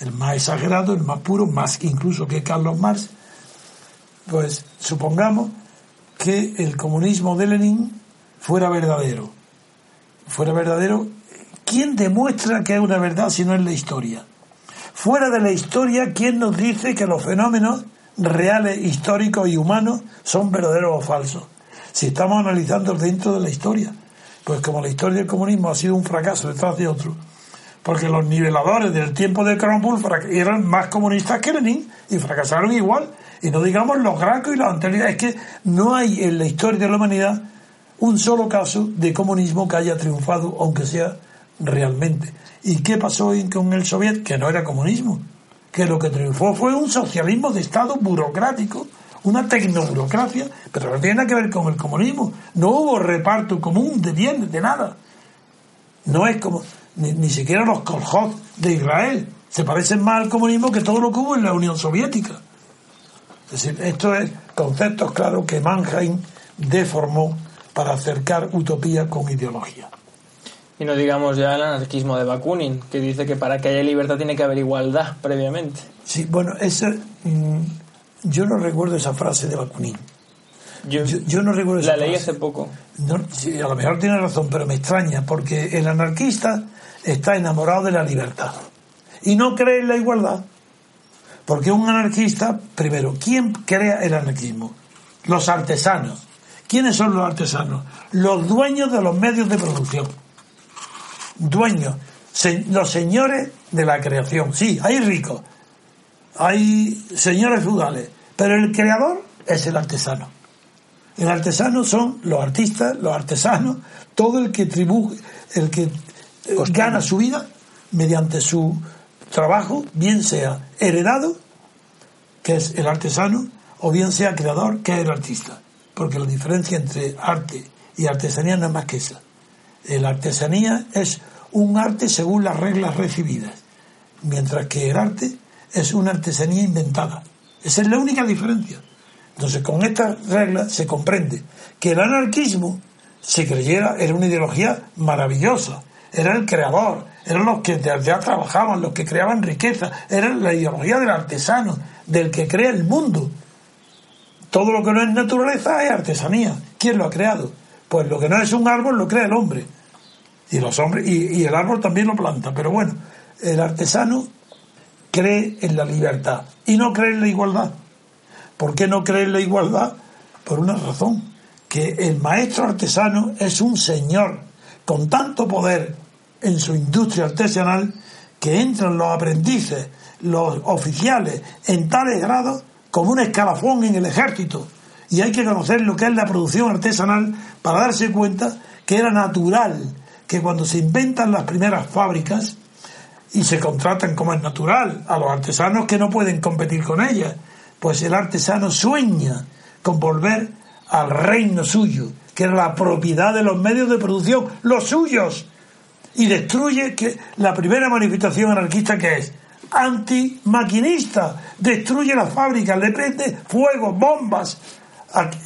el más exagerado, el más puro, más incluso que Carlos Marx, pues supongamos que el comunismo de Lenin fuera verdadero. Fuera verdadero, ¿quién demuestra que es una verdad si no es la historia? Fuera de la historia, ¿quién nos dice que los fenómenos reales, históricos y humanos son verdaderos o falsos. Si estamos analizando dentro de la historia, pues como la historia del comunismo ha sido un fracaso detrás de otro, porque los niveladores del tiempo de Cronbull eran más comunistas que Lenin y fracasaron igual. Y no digamos los Graco y los anteriores, es que no hay en la historia de la humanidad un solo caso de comunismo que haya triunfado, aunque sea realmente. ¿Y qué pasó con el soviet? Que no era comunismo, que lo que triunfó fue un socialismo de Estado burocrático, una tecnoburocracia, pero no tiene nada que ver con el comunismo. No hubo reparto común de bienes, de nada. No es como, ni, siquiera los kolhot de Israel. Se parecen más al comunismo que todo lo que hubo en la Unión Soviética. Es decir, esto es conceptos claros que Mannheim deformó para acercar utopía con ideología. Y no digamos ya el anarquismo de Bakunin, que dice que para que haya libertad tiene que haber igualdad previamente. Sí, bueno, esa, mm, yo no recuerdo esa frase de Bakunin. Yo, no recuerdo esa La leí hace poco. a lo mejor tiene razón, pero me extraña, porque el anarquista está enamorado de la libertad y no cree en la igualdad. Porque un anarquista, primero, ¿quién crea el anarquismo? Los artesanos. ¿Quiénes son los artesanos? Los dueños de los medios de producción dueños, los señores de la creación. Sí, hay ricos, hay señores feudales, pero el creador es el artesano. El artesano son los artistas, los artesanos, todo el que tribu, el que eh, gana su vida mediante su trabajo, bien sea heredado, que es el artesano, o bien sea creador, que es el artista. Porque la diferencia entre arte y artesanía no es más que esa. La artesanía es un arte según las reglas recibidas, mientras que el arte es una artesanía inventada. Esa es la única diferencia. Entonces, con estas reglas se comprende que el anarquismo se creyera, era una ideología maravillosa, era el creador, eran los que ya trabajaban, los que creaban riqueza, era la ideología del artesano, del que crea el mundo. Todo lo que no es naturaleza es artesanía. ¿Quién lo ha creado? Pues lo que no es un árbol lo crea el hombre. Y los hombres, y el árbol también lo planta. Pero bueno, el artesano cree en la libertad y no cree en la igualdad. ¿Por qué no cree en la igualdad? Por una razón, que el maestro artesano es un señor con tanto poder en su industria artesanal que entran los aprendices, los oficiales, en tales grados como un escalafón en el ejército. Y hay que conocer lo que es la producción artesanal para darse cuenta que era natural que cuando se inventan las primeras fábricas y se contratan como es natural a los artesanos que no pueden competir con ellas, pues el artesano sueña con volver al reino suyo, que era la propiedad de los medios de producción, los suyos, y destruye que la primera manifestación anarquista que es antimaquinista, destruye las fábricas, le prende fuego, bombas.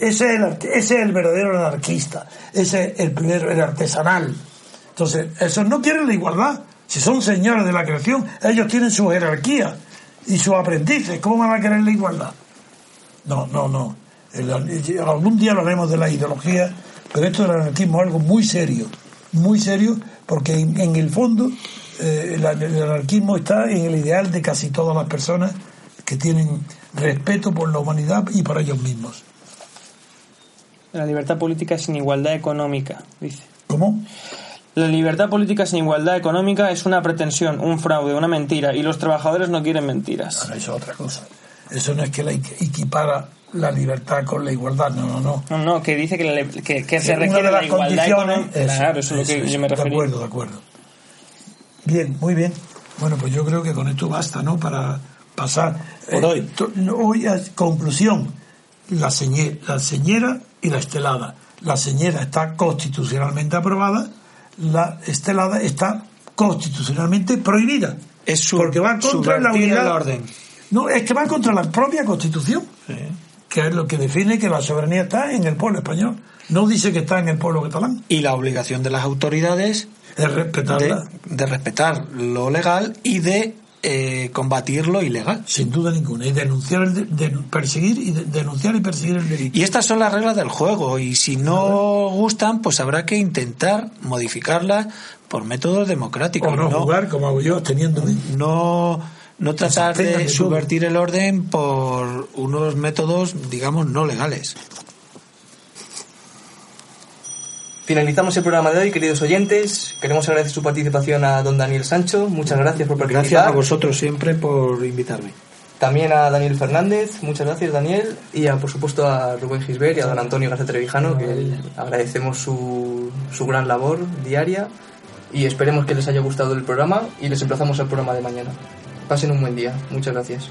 Ese es, el, ese es el verdadero anarquista, ese es el primero, el artesanal. Entonces, esos no quieren la igualdad. Si son señores de la creación, ellos tienen su jerarquía y sus aprendices. ¿Cómo van a querer la igualdad? No, no, no. algún día hablaremos de la ideología, pero esto del anarquismo es algo muy serio, muy serio porque en, el fondo eh, el, anarquismo está en el ideal de casi todas las personas que tienen respeto por la humanidad y por ellos mismos. La libertad política sin igualdad económica, dice. ¿Cómo? La libertad política sin igualdad económica es una pretensión, un fraude, una mentira, y los trabajadores no quieren mentiras. eso es otra cosa. Eso no es que la equipara la libertad con la igualdad, no, no, no. No, no, que dice que, que, se requiere la igualdad claro, eso, es lo que yo me refiero. De acuerdo, de acuerdo. Bien, muy bien. Bueno, pues yo creo que con esto basta, ¿no? Para pasar. Por eh, hoy. hoy, conclusión. La, la señera y la estelada. La señera está constitucionalmente aprobada, la estelada está constitucionalmente prohibida. Es porque va contra la unidad. orden. No, es que va contra la propia constitución. Sí que es lo que define que la soberanía está en el pueblo español. No dice que está en el pueblo catalán. Y la obligación de las autoridades es respetarla. De, respetar lo legal y de eh, combatir lo ilegal. Sin duda ninguna. Y denunciar, el de, perseguir y denunciar y perseguir el delito. Y estas son las reglas del juego. Y si no gustan, pues habrá que intentar modificarlas por métodos democráticos. O no, jugar como hago yo, teniendo. No no tratar de subvertir el orden por unos métodos, digamos, no legales. Finalizamos el programa de hoy, queridos oyentes. Queremos agradecer su participación a don Daniel Sancho. Muchas gracias por participar. Gracias a vosotros siempre por invitarme. También a Daniel Fernández, muchas gracias Daniel, y a, por supuesto a Rubén Gisbert y a don Antonio García Trevijano, que agradecemos su, su gran labor diaria y esperemos que les haya gustado el programa y les emplazamos al programa de mañana. Pasen un buen día. Muchas gracias.